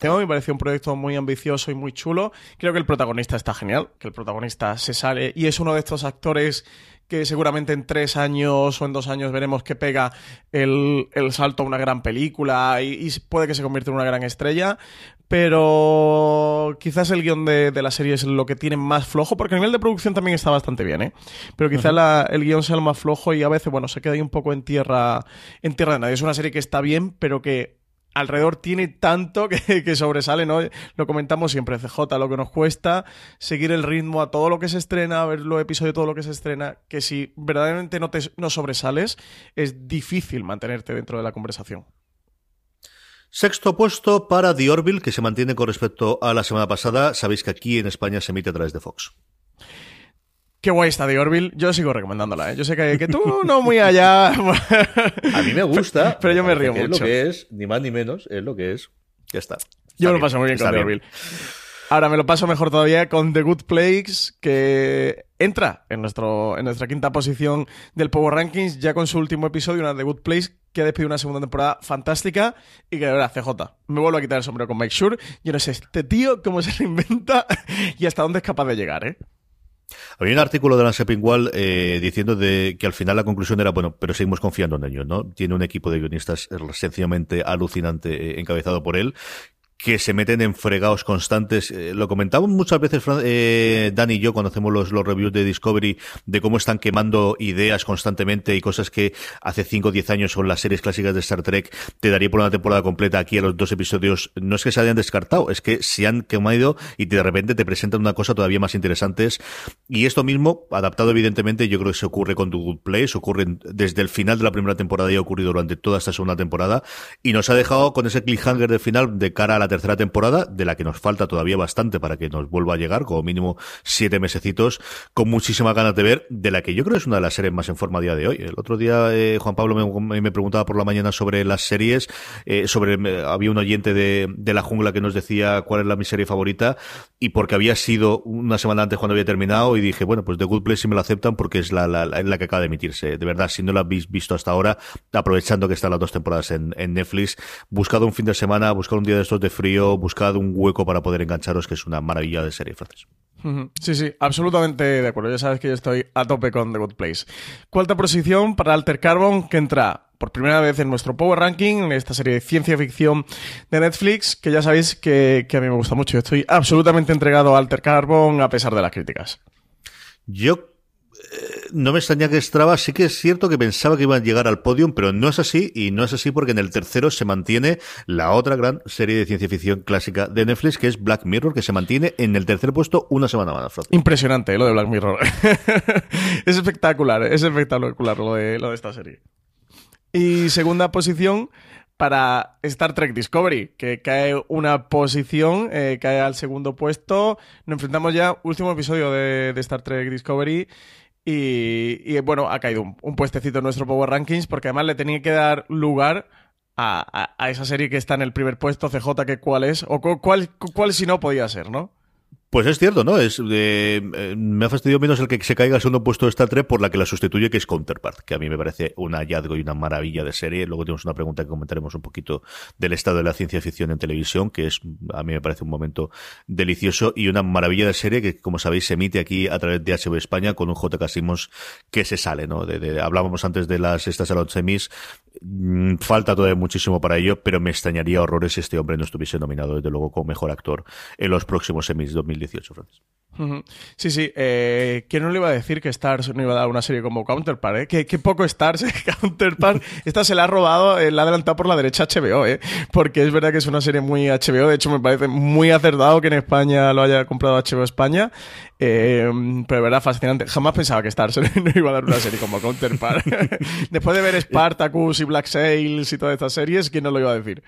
Me pareció un proyecto muy ambicioso y muy chulo. Creo que el protagonista está genial, que el protagonista se sale y es uno de estos actores que seguramente en tres años o en dos años veremos que pega el, salto a una gran película y, puede que se convierta en una gran estrella. Pero quizás el guion de, la serie es lo que tiene más flojo, porque a nivel de producción también está bastante bien, ¿eh? Pero quizás el guion sea lo más flojo y a veces, bueno, se queda ahí un poco en tierra, en tierra de nadie. Es una serie que está bien, pero que alrededor tiene tanto [LAUGHS] que, sobresale, ¿no? Lo comentamos siempre, CJ, lo que nos cuesta seguir el ritmo a todo lo que se estrena, a ver los episodios de todo lo que se estrena, que si verdaderamente no, te, no sobresales, es difícil mantenerte dentro de la conversación.
Sexto puesto para The que se mantiene con respecto a la semana pasada. Sabéis que aquí en España se emite a través de Fox.
Qué guay está The Orville. Yo sigo recomendándola, ¿eh? Yo sé que, que tú no muy allá. [LAUGHS]
a mí me gusta.
Pero yo me río mucho.
Es lo que es, ni más ni menos, es lo que es. Ya está.
yo me lo paso muy bien con The Orville. Ahora me lo paso mejor todavía con The Good Place, que entra en, nuestro, en nuestra quinta posición del Power Rankings, ya con su último episodio, una The Good Place, que ha despedido una segunda temporada fantástica y que de verdad, CJ, me vuelvo a quitar el sombrero con Mike Sure. Yo no sé, este tío, cómo se reinventa [LAUGHS] y hasta dónde es capaz de llegar, ¿eh?
Había un artículo de Lance Pingwall eh, diciendo de que al final la conclusión era, bueno, pero seguimos confiando en ellos, ¿no? Tiene un equipo de guionistas sencillamente alucinante eh, encabezado por él que se meten en fregados constantes. Eh, lo comentamos muchas veces, eh, Dani y yo, cuando hacemos los, los, reviews de Discovery, de cómo están quemando ideas constantemente y cosas que hace 5 o 10 años son las series clásicas de Star Trek te daría por una temporada completa aquí a los dos episodios. No es que se hayan descartado, es que se han quemado y de repente te presentan una cosa todavía más interesante. Y esto mismo, adaptado evidentemente, yo creo que se ocurre con The Good Place, ocurre desde el final de la primera temporada y ha ocurrido durante toda esta segunda temporada y nos ha dejado con ese cliffhanger de final de cara a la tercera temporada, de la que nos falta todavía bastante para que nos vuelva a llegar, como mínimo siete mesecitos, con muchísimas ganas de ver, de la que yo creo es una de las series más en forma a día de hoy. El otro día eh, Juan Pablo me, preguntaba por la mañana sobre las series, eh, sobre había un oyente de, de, la jungla que nos decía cuál es la mi serie favorita y porque había sido una semana antes cuando había terminado y dije, bueno, pues The Good Place si me lo aceptan porque es la, la, la, que acaba de emitirse. De verdad, si no la habéis visto hasta ahora, aprovechando que están las dos temporadas en, en Netflix, buscado un fin de semana, buscado un día de estos de frío, buscad un hueco para poder engancharos, que es una maravilla de serie, francés.
Sí, sí, absolutamente de acuerdo. Ya sabes que yo estoy a tope con The Good Place. Cuarta posición para Alter Carbon, que entra por primera vez en nuestro Power Ranking, en esta serie de ciencia ficción de Netflix, que ya sabéis que, que a mí me gusta mucho. Estoy absolutamente entregado a Alter Carbon a pesar de las críticas.
Yo no me extraña que Strava, sí que es cierto que pensaba que iban a llegar al podium, pero no es así, y no es así porque en el tercero se mantiene la otra gran serie de ciencia ficción clásica de Netflix, que es Black Mirror, que se mantiene en el tercer puesto una semana más.
Impresionante ¿eh? lo de Black Mirror. [LAUGHS] es espectacular, es espectacular lo de, lo de esta serie. Y segunda posición para Star Trek Discovery, que cae una posición, eh, cae al segundo puesto. Nos enfrentamos ya, último episodio de, de Star Trek Discovery. Y, bueno, ha caído un, puestecito en nuestro Power Rankings porque además le tenía que dar lugar a, esa serie que está en el primer puesto, CJ, que cuál es, o cuál, cuál si no podía ser, ¿no?
Pues es cierto, ¿no? Es eh, me ha fastidiado menos el que se caiga al segundo puesto de Star Trek por la que la sustituye, que es Counterpart, que a mí me parece un hallazgo y una maravilla de serie. Luego tenemos una pregunta que comentaremos un poquito del estado de la ciencia ficción en televisión, que es a mí me parece un momento delicioso y una maravilla de serie que, como sabéis, se emite aquí a través de HBO España con un J.K. Simmons que se sale, ¿no? De, hablábamos antes de las estas a semis. Mm, falta todavía muchísimo para ello, pero me extrañaría horrores si este hombre no estuviese nominado, desde luego, como mejor actor en los próximos semis 2018, Francis.
Sí, sí. Eh, ¿Quién no le iba a decir que Stars no iba a dar una serie como Counterpart? Eh? Qué, poco Stars, eh? [LAUGHS] Counterpart. Esta se la ha robado, eh, la ha adelantado por la derecha HBO, ¿eh? Porque es verdad que es una serie muy HBO. De hecho, me parece muy acertado que en España lo haya comprado HBO España. pero es verdad, fascinante. Jamás pensaba que Stars [LAUGHS] no iba a dar una serie como Counterpart. [LAUGHS] Después de ver Spartacus y Black Sails y todas estas series, ¿quién no lo iba a decir?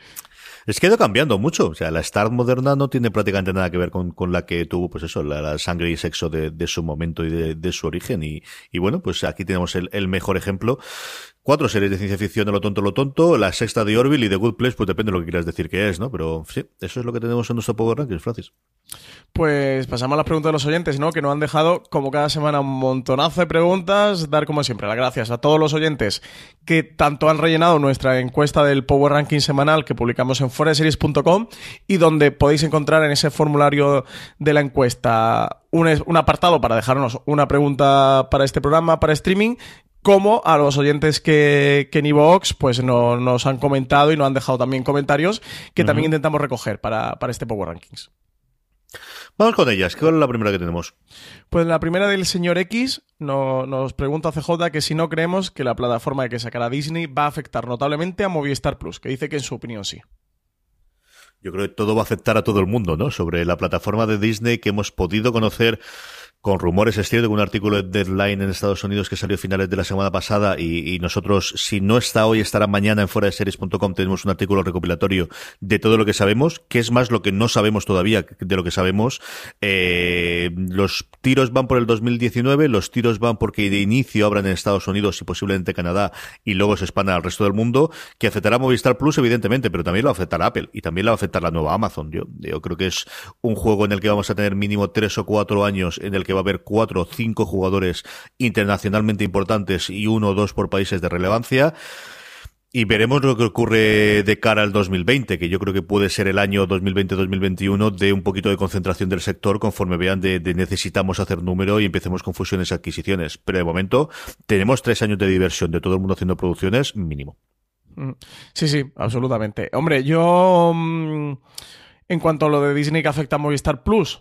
Es que ha ido cambiando mucho. O sea, la Star moderna no tiene prácticamente nada que ver con, con la que tuvo, pues eso, la, sangre y sexo de, de, su momento y de, de su origen. Y, y, bueno, pues aquí tenemos el, el mejor ejemplo. Cuatro series de ciencia ficción de lo tonto, lo tonto. La sexta de Orville y de Good Place, pues depende de lo que quieras decir que es, ¿no? Pero sí, eso es lo que tenemos en nuestro Power Rankings, Francis.
Pues pasamos a las preguntas de los oyentes, ¿no? Que nos han dejado, como cada semana, un montonazo de preguntas. Dar, como siempre, las gracias a todos los oyentes que tanto han rellenado nuestra encuesta del Power Ranking semanal que publicamos en foreseries.com y donde podéis encontrar en ese formulario de la encuesta un, un apartado para dejarnos una pregunta para este programa, para streaming, como a los oyentes que, que en Evox pues no, nos han comentado y nos han dejado también comentarios que también intentamos recoger para, para este Power Rankings.
Vamos con ellas. ¿Cuál es la primera que tenemos?
Pues la primera del señor X nos pregunta CJ que si no creemos que la plataforma de que sacará Disney va a afectar notablemente a Movistar Plus, que dice que en su opinión sí.
Yo creo que todo va a afectar a todo el mundo, ¿no? Sobre la plataforma de Disney que hemos podido conocer con rumores, es cierto, que un artículo de Deadline en Estados Unidos que salió a finales de la semana pasada y, nosotros, si no está hoy, estará mañana en fuera de series.com, tenemos un artículo recopilatorio de todo lo que sabemos, que es más lo que no sabemos todavía de lo que sabemos. Eh, los tiros van por el 2019, los tiros van porque de inicio abran en Estados Unidos y posiblemente Canadá y luego se expanda al resto del mundo, que afectará a Movistar Plus, evidentemente, pero también lo afectará Apple y también lo va a afectar la nueva Amazon. Yo, yo creo que es un juego en el que vamos a tener mínimo tres o cuatro años en el que que va a haber cuatro o cinco jugadores internacionalmente importantes y uno o dos por países de relevancia. Y veremos lo que ocurre de cara al 2020, que yo creo que puede ser el año 2020-2021 de un poquito de concentración del sector conforme vean de, necesitamos hacer número y empecemos con fusiones y adquisiciones. Pero de momento tenemos tres años de diversión de todo el mundo haciendo producciones mínimo.
Mm. Sí, sí, absolutamente. Hombre, yo... Mm, en cuanto a lo de Disney que afecta a Movistar Plus,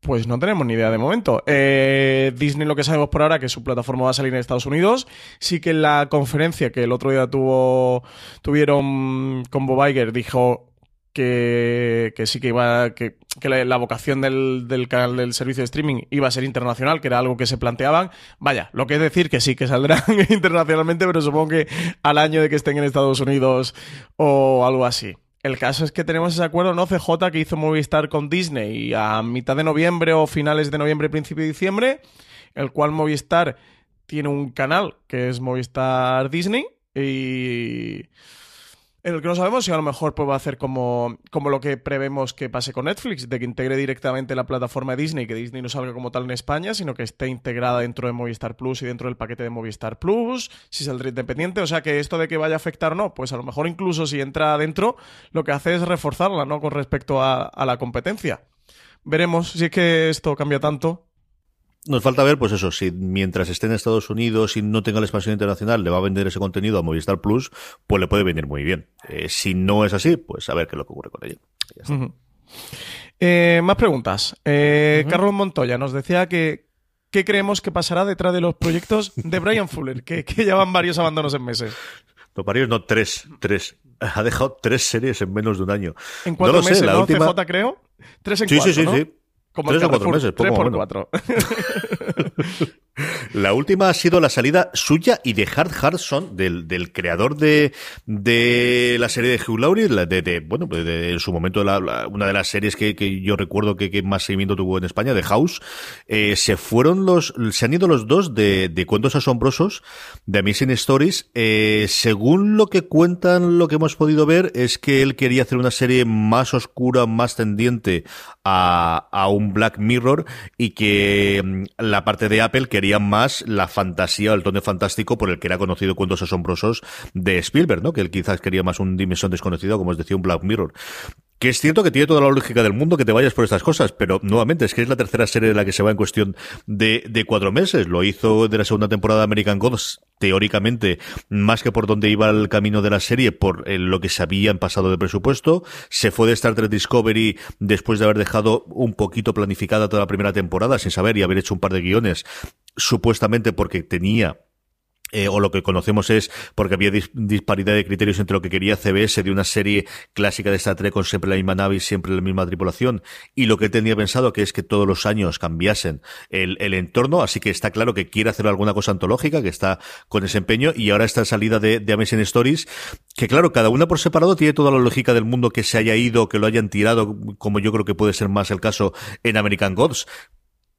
pues no tenemos ni idea de momento. Eh, Disney lo que sabemos por ahora que su plataforma va a salir en Estados Unidos. Sí que en la conferencia que el otro día tuvo tuvieron con Bob dijo que, sí que iba que, la, vocación del, del, canal del servicio de streaming iba a ser internacional, que era algo que se planteaban. Vaya, lo que es decir que sí que saldrán [LAUGHS] internacionalmente, pero supongo que al año de que estén en Estados Unidos o algo así. El caso es que tenemos ese acuerdo, ¿no? CJ que hizo Movistar con Disney a mitad de noviembre o finales de noviembre, principio de diciembre, el cual Movistar tiene un canal que es Movistar Disney y en el que no sabemos si a lo mejor pues, va a hacer como, como lo que prevemos que pase con Netflix, de que integre directamente la plataforma de Disney, que Disney no salga como tal en España, sino que esté integrada dentro de Movistar Plus y dentro del paquete de Movistar Plus, si saldrá independiente. O sea que esto de que vaya a afectar o no, pues a lo mejor incluso si entra adentro, lo que hace es reforzarla, ¿no? Con respecto a, a la competencia. Veremos si es que esto cambia tanto
nos falta ver, pues eso, si mientras esté en Estados Unidos y no tenga la expansión internacional, le va a vender ese contenido a Movistar Plus, pues le puede venir muy bien. Eh, si no es así, pues a ver qué es lo que ocurre con ello.
Eh, más preguntas. Eh, Carlos Montoya nos decía que ¿qué creemos que pasará detrás de los proyectos de Brian Fuller, que, que llevan varios abandonos en meses?
No, varios no, tres, tres. Ha dejado tres series en menos de un año.
En cuatro
no lo sé,
meses,
la
¿no?
última-
CJ creo. Tres en
Sí,
cuatro,
sí, sí,
¿no?
sí.
Como
Tres o cuatro meses, poco
tres por cuatro. [LAUGHS]
La última ha sido la salida suya y de Hart Harrison, del, del creador de, la serie de Hugh Laurie, la de, bueno, pues de, en su momento una de las series que, yo recuerdo que, más seguimiento tuvo en España, de House, eh, se fueron los, se han ido los dos de, cuentos asombrosos, de Amazing Stories. Eh, según lo que cuentan, lo que hemos podido ver es que él quería hacer una serie más oscura, más tendiente a, a un Black Mirror y que mm, la parte de Apple quería más la fantasía, el tono fantástico por el que era conocido Cuentos Asombrosos de Spielberg, ¿no? Que él quizás quería más un Dimensión Desconocido, como os decía, un Black Mirror. Que es cierto que tiene toda la lógica del mundo que te vayas por estas cosas, pero nuevamente es que es la tercera serie de la que se va en cuestión de, de cuatro meses. Lo hizo de la segunda temporada de American Gods, teóricamente, más que por donde iba el camino de la serie, por eh, lo que se habían pasado de presupuesto. Se fue de Star Trek Discovery después de haber dejado un poquito planificada toda la primera temporada, sin saber y haber hecho un par de guiones, supuestamente porque tenía eh, o lo que conocemos es porque había dis- disparidad de criterios entre lo que quería CBS de una serie clásica de Star Trek con siempre la misma nave y siempre la misma tripulación. Y lo que tenía pensado que es que todos los años cambiasen el, el entorno, así que está claro que quiere hacer alguna cosa antológica, que está con ese empeño. Y ahora esta salida de, de Amazing Stories, que claro, cada una por separado tiene toda la lógica del mundo que se haya ido, que lo hayan tirado, como yo creo que puede ser más el caso en American Gods,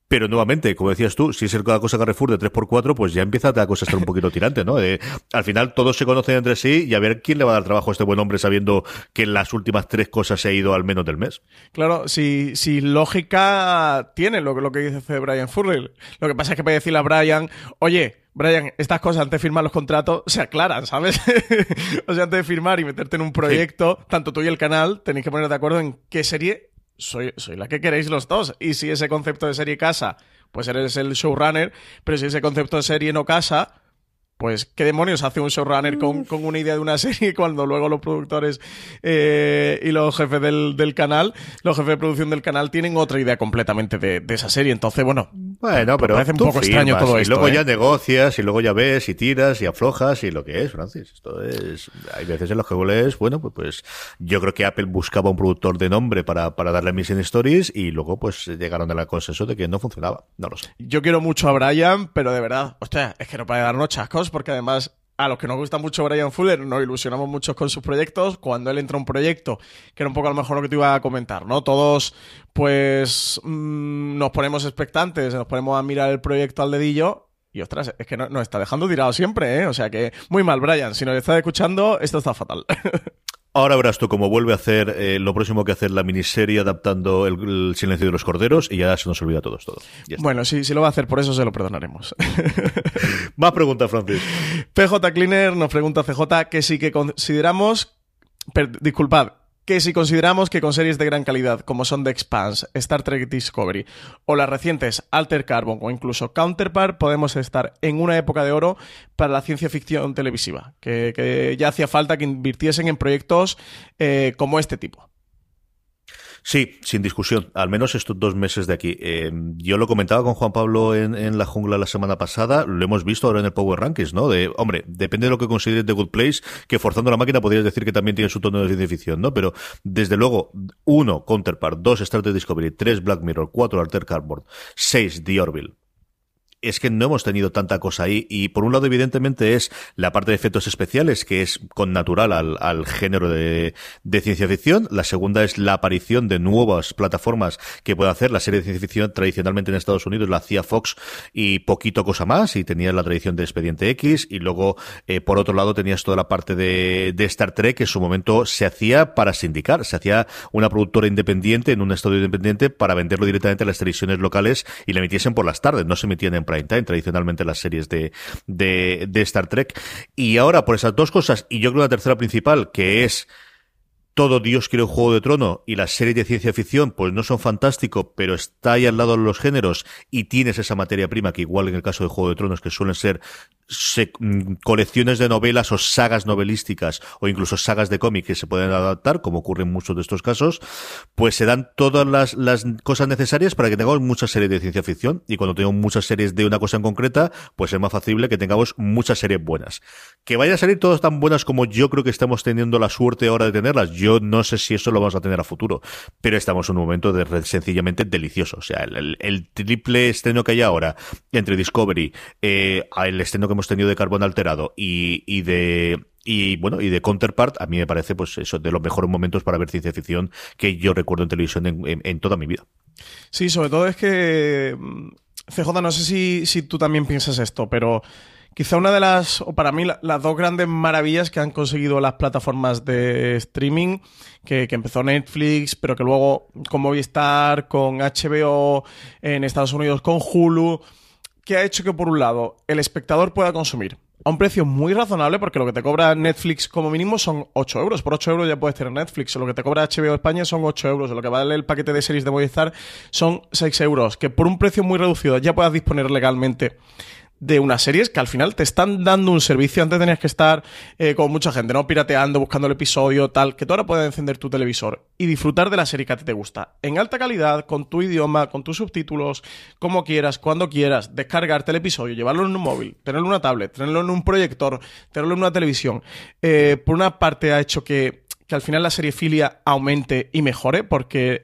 pero nuevamente, como decías tú, si es el cada cosa Carrefour de 3x4, pues ya empieza la cosa a estar un poquito tirante, ¿no? Eh, al final todos se conocen entre sí y a ver quién le va a dar trabajo a este buen hombre sabiendo que en las últimas tres cosas se ha ido al menos del mes.
Claro, si, si lógica tiene lo, que- lo que dice Brian Fuller. Lo que pasa es que puede decirle a Brian, oye, Brian, estas cosas antes de firmar los contratos se aclaran, ¿sabes? [LAUGHS] o sea, antes de firmar y meterte en un proyecto, tanto tú y el canal tenéis que poner de acuerdo en qué serie soy, soy la que queréis los dos. Y si ese concepto de serie casa, pues eres el showrunner, pero si ese concepto de serie no casa, pues, ¿qué demonios hace un showrunner con, con una idea de una [LAUGHS] serie cuando luego los productores eh, y los jefes del, del canal, los jefes de producción del canal tienen otra idea completamente de, de esa serie? Entonces, bueno,
Bueno, pero
parece un poco extraño todo
y
esto,
luego
¿eh?
ya negocias y luego ya ves y tiras y aflojas y lo que es, Francis. Esto es, hay veces en los que lees, bueno, pues, pues yo creo que Apple buscaba un productor de nombre para, para darle Missing Stories y luego pues llegaron al consenso de que no funcionaba. No lo sé.
yo quiero mucho a Brian, pero de verdad, hostia, es que no para darnos chascos, porque además a los que nos gusta mucho Brian Fuller nos ilusionamos mucho con sus proyectos. Cuando él entra a un proyecto, que era un poco a lo mejor lo que te iba a comentar, ¿no? Todos, pues, mm, nos ponemos expectantes, nos ponemos a mirar el proyecto al dedillo. Y ostras, es que no- nos está dejando tirado siempre, ¿eh? O sea que muy mal, Brian. Si nos estás escuchando, esto está fatal. [LAUGHS]
Ahora verás tú cómo vuelve a hacer eh, lo próximo que hacer la miniserie adaptando el, el silencio de los corderos y ya se nos olvida a todos todo.
Bueno, sí, si lo va a hacer por eso, se lo perdonaremos. [LAUGHS]
Más preguntas, Francis. [LAUGHS]
PJ Cleaner nos pregunta CJ que si que consideramos, per- disculpad, que si consideramos que con series de gran calidad como son The Expanse, Star Trek Discovery o las recientes Alter Carbon o incluso Counterpart podemos estar en una época de oro para la ciencia ficción televisiva, que, ya hacía falta que invirtiesen en proyectos eh, como este tipo.
Sí, sin discusión. Al menos estos dos meses de aquí. Eh, yo lo comentaba con Juan Pablo en, en la jungla la semana pasada. Lo hemos visto ahora en el Power Rankings, ¿no? De, hombre, depende de lo que consideres The Good Place, que forzando la máquina podrías decir que también tiene su tono de ciencia ¿no? Pero desde luego, uno, Counterpart, dos, Star Trek Discovery, tres, Black Mirror, cuatro, Alter Cardboard, seis, The Orville, es que no hemos tenido tanta cosa ahí y por un lado evidentemente es la parte de efectos especiales que es con natural al, género de, ciencia ficción. La segunda es la aparición de nuevas plataformas que puede hacer la serie de ciencia ficción tradicionalmente en Estados Unidos la hacía Fox y poquito cosa más y tenías la tradición de Expediente X y luego eh, por otro lado tenías toda la parte de, de Star Trek que en su momento se hacía para sindicar se hacía una productora independiente en un estudio independiente para venderlo directamente a las televisiones locales y la emitiesen por las tardes no se emitían en prime time, tradicionalmente las series de, de, de Star Trek. Y ahora, por esas dos cosas, y yo creo la tercera principal, que es todo Dios quiere un juego de trono y las series de ciencia ficción pues no son fantástico, pero está ahí al lado de los géneros y tienes esa materia prima que igual en el caso de Juego de Tronos que suelen ser mm, colecciones de novelas o sagas novelísticas o incluso sagas de cómic que se pueden adaptar, como ocurre en muchos de estos casos, pues se dan todas las, las cosas necesarias para que tengamos muchas series de ciencia ficción y cuando tengo muchas series de una cosa en concreta, pues es más factible que tengamos muchas series buenas. Que vaya a salir todas tan buenas como yo creo que estamos teniendo la suerte ahora de tenerlas. Yo yo no sé si eso lo vamos a tener a futuro, pero estamos en un momento de sencillamente delicioso. O sea, el, triple estreno que hay ahora entre Discovery, eh, el estreno que hemos tenido de Carbón Alterado y, de y bueno, y de Counterpart, a mí me parece pues eso de los mejores momentos para ver ciencia ficción que yo recuerdo en televisión en, toda mi vida.
Sí, sobre todo es que mm, CJ, no sé si, si tú también piensas esto, pero Quizá una de las, o para mí, las dos grandes maravillas que han conseguido las plataformas de streaming, que, empezó Netflix, pero que luego con Movistar, con HBO en Estados Unidos, con Hulu, que ha hecho que, por un lado, el espectador pueda consumir a un precio muy razonable, porque lo que te cobra Netflix como mínimo son 8 euros. Por 8 euros ya puedes tener Netflix. Lo que te cobra HBO España son 8 euros. Lo que vale el paquete de series de Movistar son 6 euros. Que por un precio muy reducido ya puedas disponer legalmente de unas series que al final te están dando un servicio. Antes tenías que estar eh, con mucha gente, ¿no? Pirateando, buscando el episodio, tal, que tú ahora puedes encender tu televisor y disfrutar de la serie que a ti te gusta. En alta calidad, con tu idioma, con tus subtítulos, como quieras, cuando quieras, descargarte el episodio, llevarlo en un móvil, tenerlo en una tablet, tenerlo en un proyector, tenerlo en una televisión. Eh, por una parte ha hecho que, que al final la serie filia aumente y mejore, porque...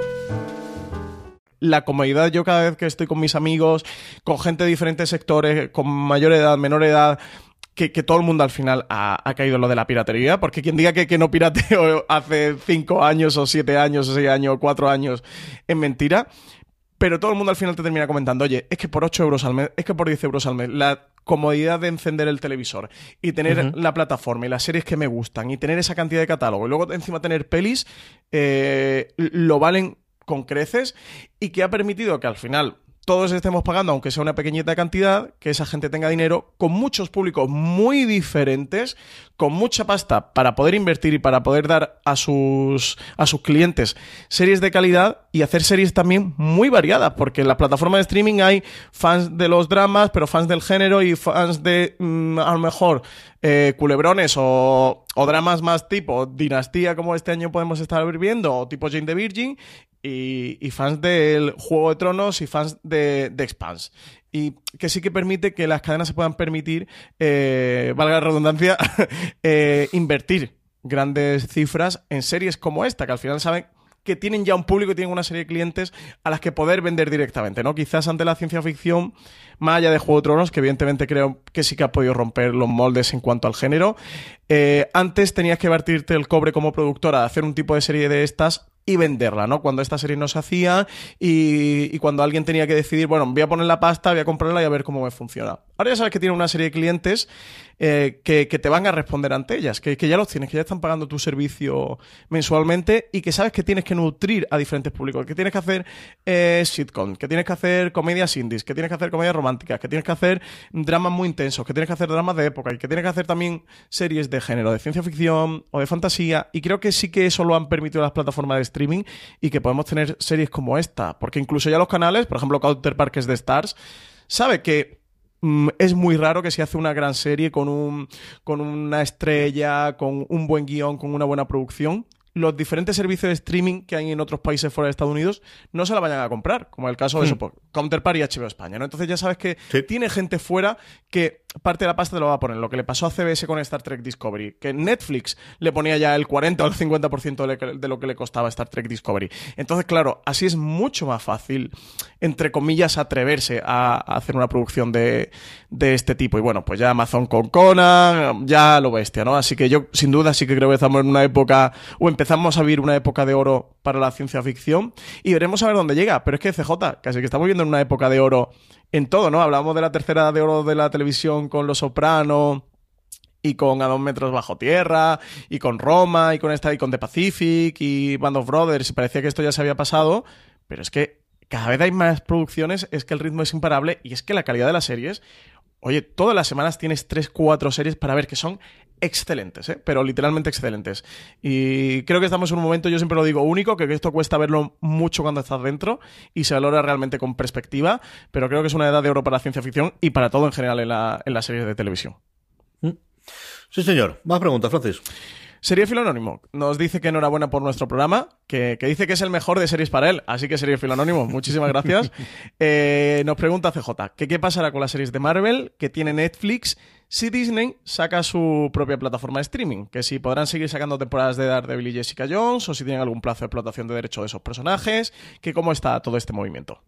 La comodidad yo cada vez que estoy con mis amigos, con gente de diferentes sectores, con mayor edad, menor edad, que, todo el mundo al final ha, caído en lo de la piratería, porque quien diga que, que, no pirateo [LAUGHS] hace cinco años o siete años o seis años o cuatro años es mentira. Pero todo el mundo al final te termina comentando, oye, es que por 8 euros al mes, es que por 10 euros al mes, la comodidad de encender el televisor y tener la plataforma y las series que me gustan y tener esa cantidad de catálogo y luego encima tener pelis, eh, lo valen con creces y que ha permitido que al final todos estemos pagando, aunque sea una pequeñita cantidad, que esa gente tenga dinero, con muchos públicos muy diferentes, con mucha pasta para poder invertir y para poder dar a sus, a sus clientes series de calidad y hacer series también muy variadas, porque en la plataforma de streaming hay fans de los dramas, pero fans del género y fans de, mm, a lo mejor, eh, culebrones o, o dramas más tipo dinastía, como este año podemos estar viviendo, o tipo Jane the Virgin, y, fans del Juego de Tronos y fans de, de Expanse. Y que sí que permite que las cadenas se puedan permitir, eh, valga la redundancia, [LAUGHS] eh, invertir grandes cifras en series como esta, que al final saben que tienen ya un público y tienen una serie de clientes a las que poder vender directamente, ¿no? Quizás ante la ciencia ficción, más allá de Juego de Tronos, que evidentemente creo que sí que ha podido romper los moldes en cuanto al género, eh, antes tenías que vertirte el cobre como productora de hacer un tipo de serie de estas y venderla, ¿no? Cuando esta serie no se hacía y, cuando alguien tenía que decidir, bueno, voy a poner la pasta, voy a comprarla y a ver cómo me funciona. Ahora ya sabes que tiene una serie de clientes eh, que, te van a responder ante ellas, que, ya los tienes, que ya están pagando tu servicio mensualmente y que sabes que tienes que nutrir a diferentes públicos, que tienes que hacer eh, sitcom, que tienes que hacer comedias indies, que tienes que hacer comedias románticas, que tienes que hacer dramas muy intensos, que tienes que hacer dramas de época y que tienes que hacer también series de género, de ciencia ficción o de fantasía. Y creo que sí que eso lo han permitido las plataformas de streaming y que podemos tener series como esta. Porque incluso ya los canales, por ejemplo, Counterpart, que es de Stars, sabe que es muy raro que se hace una gran serie con, un, con una estrella, con un buen guion, con una buena producción los diferentes servicios de streaming que hay en otros países fuera de Estados Unidos no se la vayan a comprar, como el caso de eso, hmm. Counterpart y HBO España, ¿no? Entonces ya sabes que tiene gente fuera que parte de la pasta te lo va a poner. Lo que le pasó a CBS con Star Trek Discovery, que Netflix le ponía ya el 40 o el 50% de lo que le costaba Star Trek Discovery. Entonces, claro, así es mucho más fácil, entre comillas, atreverse a, hacer una producción de, de, este tipo. Y bueno, pues ya Amazon con Conan, ya lo bestia, ¿no? Así que yo, sin duda, sí que creo que estamos en una época, o empezamos a vivir una época de oro para la ciencia ficción, y veremos a ver dónde llega. Pero es que CJ, casi que estamos viviendo en una época de oro en todo, ¿no? Hablamos de la tercera de oro de la televisión con Los Soprano y con A dos metros bajo tierra, y con Roma, y con esta, y con The Pacific, y Band of Brothers, y parecía que esto ya se había pasado, pero es que cada vez hay más producciones, es que el ritmo es imparable, y es que la calidad de las series, oye, todas las semanas tienes 3, 4 series para ver que son excelentes, ¿eh? pero literalmente excelentes. Y creo que estamos en un momento, yo siempre lo digo, único, que esto cuesta verlo mucho cuando estás dentro y se valora realmente con perspectiva, pero creo que es una edad de oro para la ciencia ficción y para todo en general en la, en series de televisión.
Sí, señor. Más preguntas, Francis.
Serie Anónimo nos dice que enhorabuena por nuestro programa, que, dice que es el mejor de series para él, así que Serie Anónimo, muchísimas [LAUGHS] gracias. Eh, nos pregunta CJ, que qué pasará con las series de Marvel que tiene Netflix si Disney saca su propia plataforma de streaming, que si podrán seguir sacando temporadas de Daredevil y Jessica Jones, o si tienen algún plazo de explotación de derecho de esos personajes, que cómo está todo este movimiento.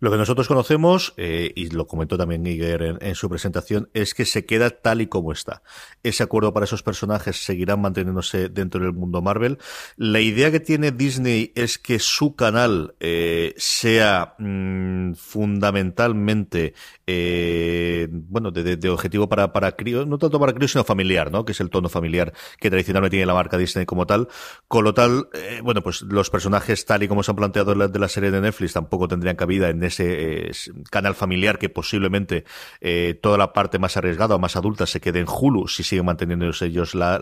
Lo que nosotros conocemos, eh, y lo comentó también Iger en, su presentación, es que se queda tal y como está. Ese acuerdo para esos personajes seguirán manteniéndose dentro del mundo Marvel. La idea que tiene Disney es que su canal eh, sea mm, fundamentalmente, eh, bueno, de, objetivo para, para críos, no tanto para críos, sino familiar, ¿no? Que es el tono familiar que tradicionalmente tiene la marca Disney como tal. Con lo tal, bueno, pues los personajes tal y como se han planteado de la serie de Netflix tampoco tendrían cabida en ese canal familiar que posiblemente eh, toda la parte más arriesgada o más adulta se quede en Hulu si siguen manteniendo ellos la,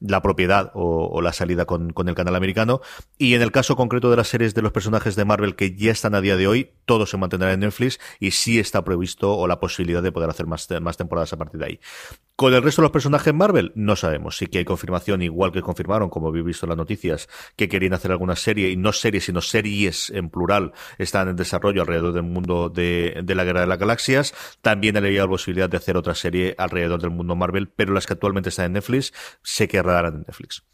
la, propiedad o, la salida con, con, el canal americano. Y en el caso concreto de las series de los personajes de Marvel que ya están a día de hoy, todo se mantendrá en Netflix y sí está previsto o la posibilidad de poder hacer más, más temporadas a partir de ahí. Con el resto de los personajes Marvel, no sabemos. Sí que hay confirmación, igual que confirmaron, como habéis visto en las noticias, que querían hacer alguna serie, y no series, sino series en plural, están en desarrollo alrededor del mundo de, la Guerra de las Galaxias. También había la posibilidad de hacer otra serie alrededor del mundo Marvel, pero las que actualmente están en Netflix se quedarán en Netflix.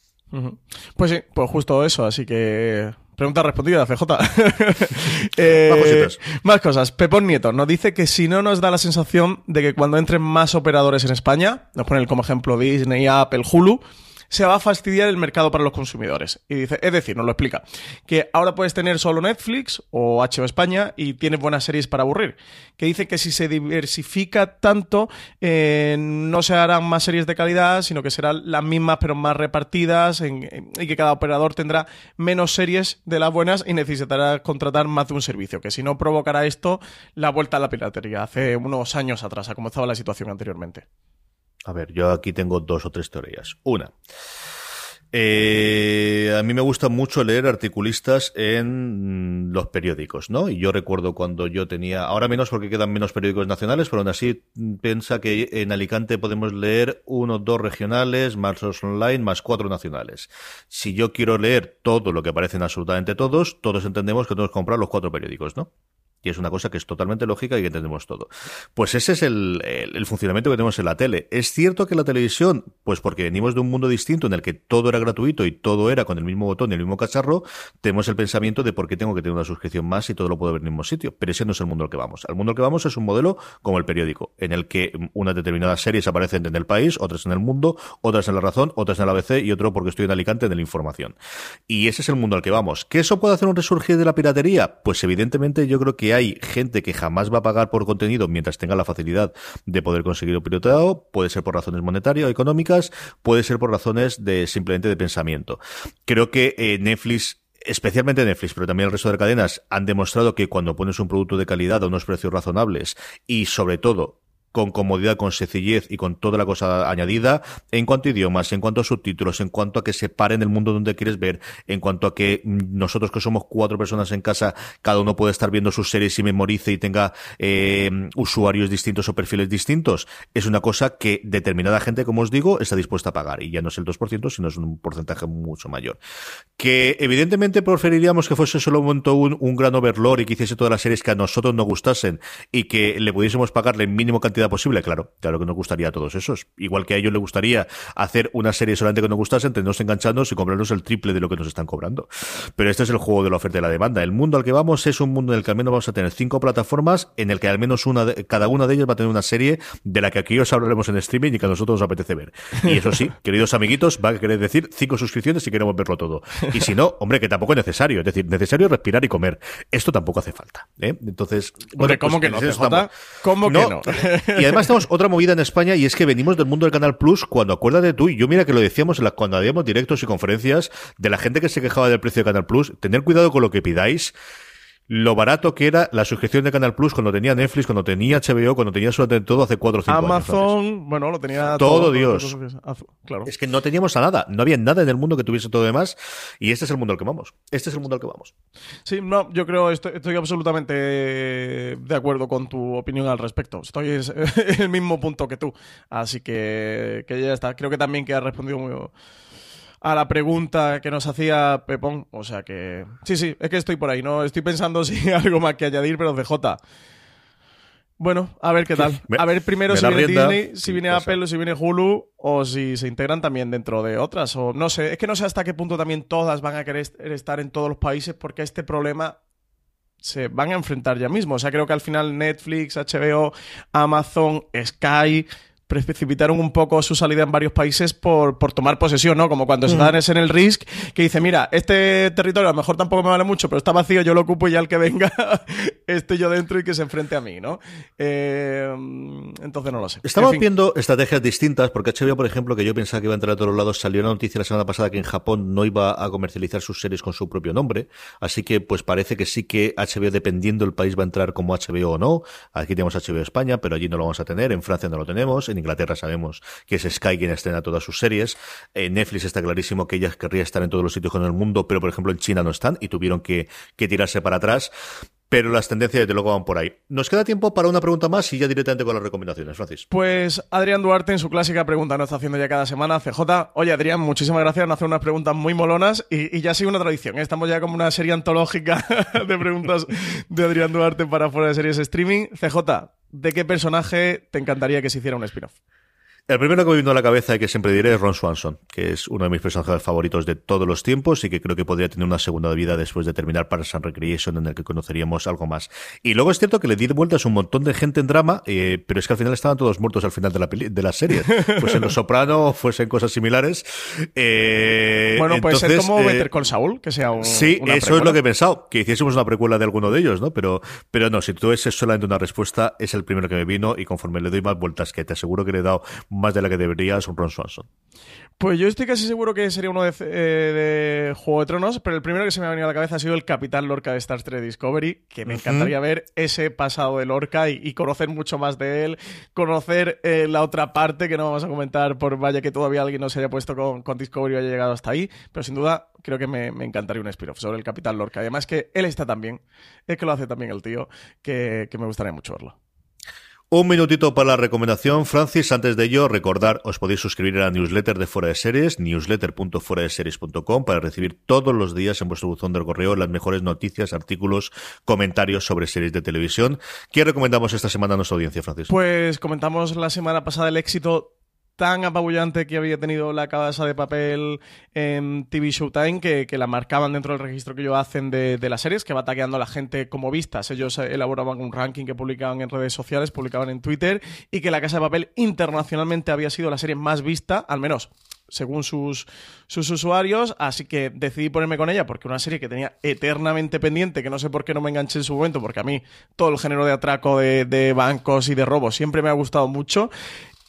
Pues sí, pues justo eso, así que Pregunta respondida, FJ. [LAUGHS] eh, más cosas. Pepón Nieto nos dice que si no nos da la sensación de que cuando entren más operadores en España, nos ponen como ejemplo Disney, Apple, Hulu, se va a fastidiar el mercado para los consumidores. Y dice, es decir, nos lo explica, que ahora puedes tener solo Netflix o HBO España y tienes buenas series para aburrir. Que dice que si se diversifica tanto, eh, no se harán más series de calidad, sino que serán las mismas pero más repartidas y que cada operador tendrá menos series de las buenas y necesitará contratar más de un servicio. Que si no provocará esto la vuelta a la piratería hace unos años atrás, a como estaba la situación anteriormente.
A ver, yo aquí tengo dos o tres teorías. Una. Eh, a mí me gusta mucho leer articulistas en los periódicos, ¿no? Y yo recuerdo cuando yo tenía, ahora menos porque quedan menos periódicos nacionales, pero aún así piensa que en Alicante podemos leer uno, dos regionales, más los online, más cuatro nacionales. Si yo quiero leer todo lo que aparecen absolutamente todos, todos entendemos que tenemos que comprar los cuatro periódicos, ¿no? Y es una cosa que es totalmente lógica y que entendemos todo. Pues ese es el, funcionamiento que tenemos en la tele. Es cierto que la televisión, pues porque venimos de un mundo distinto en el que todo era gratuito y todo era con el mismo botón y el mismo cacharro, tenemos el pensamiento de por qué tengo que tener una suscripción más y todo lo puedo ver en el mismo sitio. Pero ese no es el mundo al que vamos. Al mundo al que vamos es un modelo como el periódico, en el que unas determinadas series aparecen en el país, otras en el mundo, otras en la razón, otras en la ABC y otro porque estoy en Alicante de la información. Y ese es el mundo al que vamos. ¿Que eso puede hacer un resurgir de la piratería? Pues evidentemente yo creo que hay gente que jamás va a pagar por contenido mientras tenga la facilidad de poder conseguirlo piloteado, puede ser por razones monetarias o económicas, puede ser por razones de simplemente de pensamiento. Creo que eh, Netflix especialmente Netflix, pero también el resto de cadenas, han demostrado que cuando pones un producto de calidad a unos precios razonables y sobre todo con comodidad, con sencillez y con toda la cosa añadida en cuanto a idiomas, en cuanto a subtítulos, en cuanto a que se pare en el mundo donde quieres ver, en cuanto a que nosotros que somos cuatro personas en casa, cada uno puede estar viendo sus series y memorice y tenga eh, usuarios distintos o perfiles distintos. Es una cosa que determinada gente, como os digo, está dispuesta a pagar y ya no es el 2%, sino es un porcentaje mucho mayor. Que evidentemente preferiríamos que fuese solo un, un gran overlord y que hiciese todas las series que a nosotros nos gustasen y que le pudiésemos pagar la mínima cantidad posible, claro, claro que nos gustaría a todos esos. Igual que a ellos les gustaría hacer una serie solamente que nos gustase, tenernos enganchándonos y comprarnos el triple de lo que nos están cobrando. Pero este es el juego de la oferta y la demanda. El mundo al que vamos es un mundo en el que al menos vamos a tener cinco plataformas, en el que al menos una de, cada una de ellas va a tener una serie de la que aquí os hablaremos en streaming y que a nosotros nos apetece ver. Y eso sí, [LAUGHS] queridos amiguitos, va a querer decir cinco suscripciones si queremos verlo todo. Y si no, hombre, que tampoco es necesario. Es decir, necesario respirar y comer. Esto tampoco hace falta. ¿eh? Entonces,
bueno, ¿cómo
pues,
que no? CJ? ¿Cómo que no? [LAUGHS]
y además tenemos otra movida en España y es que venimos del mundo del Canal Plus cuando acuérdate tú y yo mira que lo decíamos cuando habíamos directos y conferencias de la gente que se quejaba del precio de Canal Plus, tener cuidado con lo que pidáis lo barato que era la suscripción de Canal Plus cuando tenía Netflix, cuando tenía HBO, cuando tenía absolutamente todo hace 4 o 5
años.
Amazon,
bueno, lo tenía
todo.
todo
Dios.
Claro.
Es que no teníamos a nada. No había nada en el mundo que tuviese todo demás. Y este es el mundo al que vamos. Este es el mundo al que vamos.
Sí, no, yo creo, estoy, estoy absolutamente de acuerdo con tu opinión al respecto. Estoy en [LAUGHS] el mismo punto que tú. Así que, que ya está. Creo que también que ha respondido muy a la pregunta que nos hacía Pepón. O sea que. Sí, sí, es que estoy por ahí, ¿no? Estoy pensando si hay [LAUGHS] algo más que añadir, pero CJ. Bueno, a ver qué tal. [LAUGHS] A ver primero si viene Disney, si viene Apple, si viene Hulu, o si se integran también dentro de otras. O no sé, es que no sé hasta qué punto también todas van a querer estar en todos los países, porque este problema se van a enfrentar ya mismo. O sea, creo que al final Netflix, HBO, Amazon, Sky, precipitaron un poco su salida en varios países por, por tomar posesión, ¿no? Como cuando están en el RISC, que dice, mira, este territorio a lo mejor tampoco me vale mucho, pero está vacío, yo lo ocupo y ya el que venga [LAUGHS] esté yo dentro y que se enfrente a mí, ¿no? Eh, entonces no lo sé.
Estamos viendo estrategias distintas, porque HBO, por ejemplo, que yo pensaba que iba a entrar a todos lados, salió una noticia la semana pasada que en Japón no iba a comercializar sus series con su propio nombre, así que pues parece que sí que HBO, dependiendo del país, va a entrar como HBO o no. Aquí tenemos HBO España, pero allí no lo vamos a tener, en Francia no lo tenemos, en Inglaterra sabemos que es Sky quien estrena todas sus series. En Netflix está clarísimo que ella querría estar en todos los sitios en el mundo, pero por ejemplo en China no están y tuvieron que, que tirarse para atrás. Pero las tendencias desde luego van por ahí. Nos queda tiempo para una pregunta más y ya directamente con las recomendaciones, Francis.
Pues Adrián Duarte en su clásica pregunta nos está haciendo ya cada semana CJ. Oye Adrián, muchísimas gracias, nos hace unas preguntas muy molonas y, ya sigue una tradición. ¿eh? Estamos ya como una serie antológica [LAUGHS] de preguntas de Adrián Duarte para fuera de series streaming. CJ, ¿de qué personaje te encantaría que se hiciera un spin-off?
El primero que me vino a la cabeza y que siempre diré es Ron Swanson, que es uno de mis personajes favoritos de todos los tiempos y que creo que podría tener una segunda vida después de terminar Parks and Recreation, en el que conoceríamos algo más. Y luego es cierto que le di vueltas a un montón de gente en drama, eh, pero es que al final estaban todos muertos al final de la, de la serie. Pues en Los Soprano, [LAUGHS] fuesen cosas similares. Eh,
bueno, puede ser como meter con Saúl, que sea un.
Sí, eso es lo que he pensado, que hiciésemos una precuela de alguno de ellos, ¿no? Pero, pero no, si tú es solamente una respuesta, es el primero que me vino y conforme le doy más vueltas, que te aseguro que le he dado más de la que debería un Ron Swanson.
Pues yo estoy casi seguro que sería uno de, eh, de, Juego de Tronos, pero el primero que se me ha venido a la cabeza ha sido el Capitán Lorca de Star Trek Discovery, que me encantaría ver ese pasado de Lorca y, conocer mucho más de él, conocer eh, la otra parte que no vamos a comentar por vaya que todavía alguien no se haya puesto con, Discovery y haya llegado hasta ahí, pero sin duda creo que me, encantaría un spin-off sobre el Capitán Lorca. Además que él está también, es que lo hace también el tío, que me gustaría mucho verlo.
Un minutito para la recomendación, Francis. Antes de ello, recordar, os podéis suscribir a la newsletter de Fuera de Series, newsletter.fueradeseries.com, para recibir todos los días en vuestro buzón del correo las mejores noticias, artículos, comentarios sobre series de televisión. ¿Qué recomendamos esta semana a nuestra audiencia, Francis?
Pues comentamos la semana pasada el éxito tan apabullante que había tenido la cabeza de papel en TV Showtime que, que la marcaban dentro del registro que ellos hacen de, de, las series, que va taqueando a la gente como vistas. Ellos elaboraban un ranking que publicaban en redes sociales, publicaban en Twitter, y que la Casa de Papel internacionalmente había sido la serie más vista, al menos según sus, sus usuarios, así que decidí ponerme con ella porque una serie que tenía eternamente pendiente, que no sé por qué no me enganché en su momento, porque a mí todo el género de atraco de bancos y de robos siempre me ha gustado mucho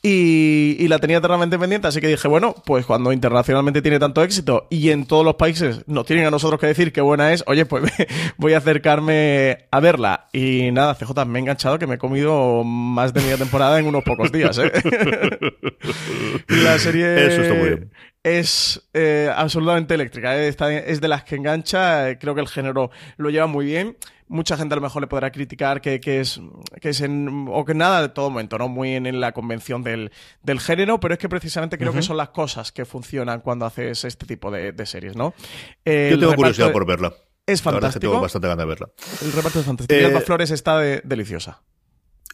y, la tenía eternamente pendiente, así que dije, bueno, pues cuando internacionalmente tiene tanto éxito y en todos los países nos tienen a nosotros que decir qué buena es, oye, pues [LAUGHS] voy a acercarme a verla. Y nada, CJ, me he enganchado que me he comido más de media temporada en unos pocos días, ¿eh? [LAUGHS] la serie es eh, absolutamente eléctrica, ¿eh? es de las que engancha, creo que el género lo lleva muy bien mucha gente a lo mejor le podrá criticar que, es, que es en, o que nada de todo momento, ¿no? Muy en, la convención del, género, pero es que precisamente creo que son las cosas que funcionan cuando haces este tipo de, series, ¿no?
Yo tengo curiosidad por verla.
Es fantástico.
tengo bastante ganas de verla.
El reparto es fantástico. Eh, Flores está deliciosa.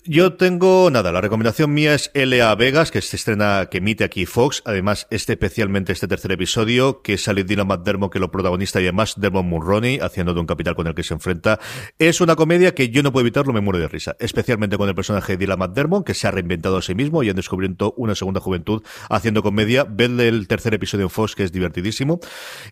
Yo tengo, nada, la recomendación mía es L.A. Vegas, que se estrena, que emite aquí Fox. Además, este especialmente este tercer episodio, que sale Dina McDermott, que lo protagonista, y además Dermot Mulroney, haciendo de un capital con el que se enfrenta. Es una comedia que yo no puedo evitarlo, me muero de risa. Especialmente con el personaje de Dylan McDermott, que se ha reinventado a sí mismo y han descubierto una segunda juventud haciendo comedia. Vedle el tercer episodio en Fox, que es divertidísimo.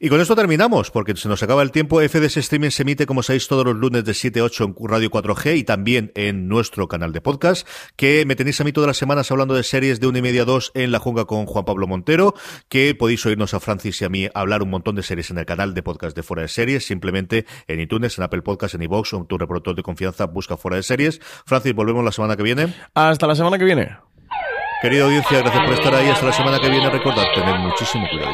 Y con esto terminamos, porque se nos acaba el tiempo. FDS Streaming se emite, como sabéis, todos los lunes de 7 a 8 en Radio 4G y también en nuestro canal de podcast, que me tenéis a mí todas las semanas hablando de series de una y media a dos en la junga con Juan Pablo Montero, que podéis oírnos a Francis y a mí hablar un montón de series en el canal de podcast de Fuera de Series, simplemente en iTunes, en Apple Podcast, en iVoox o en tu reproductor de confianza, busca Fuera de Series. Francis, volvemos la semana que viene.
Hasta la semana que viene.
Querida audiencia, gracias por estar ahí. Hasta la semana que viene. Recordad, tener muchísimo cuidado.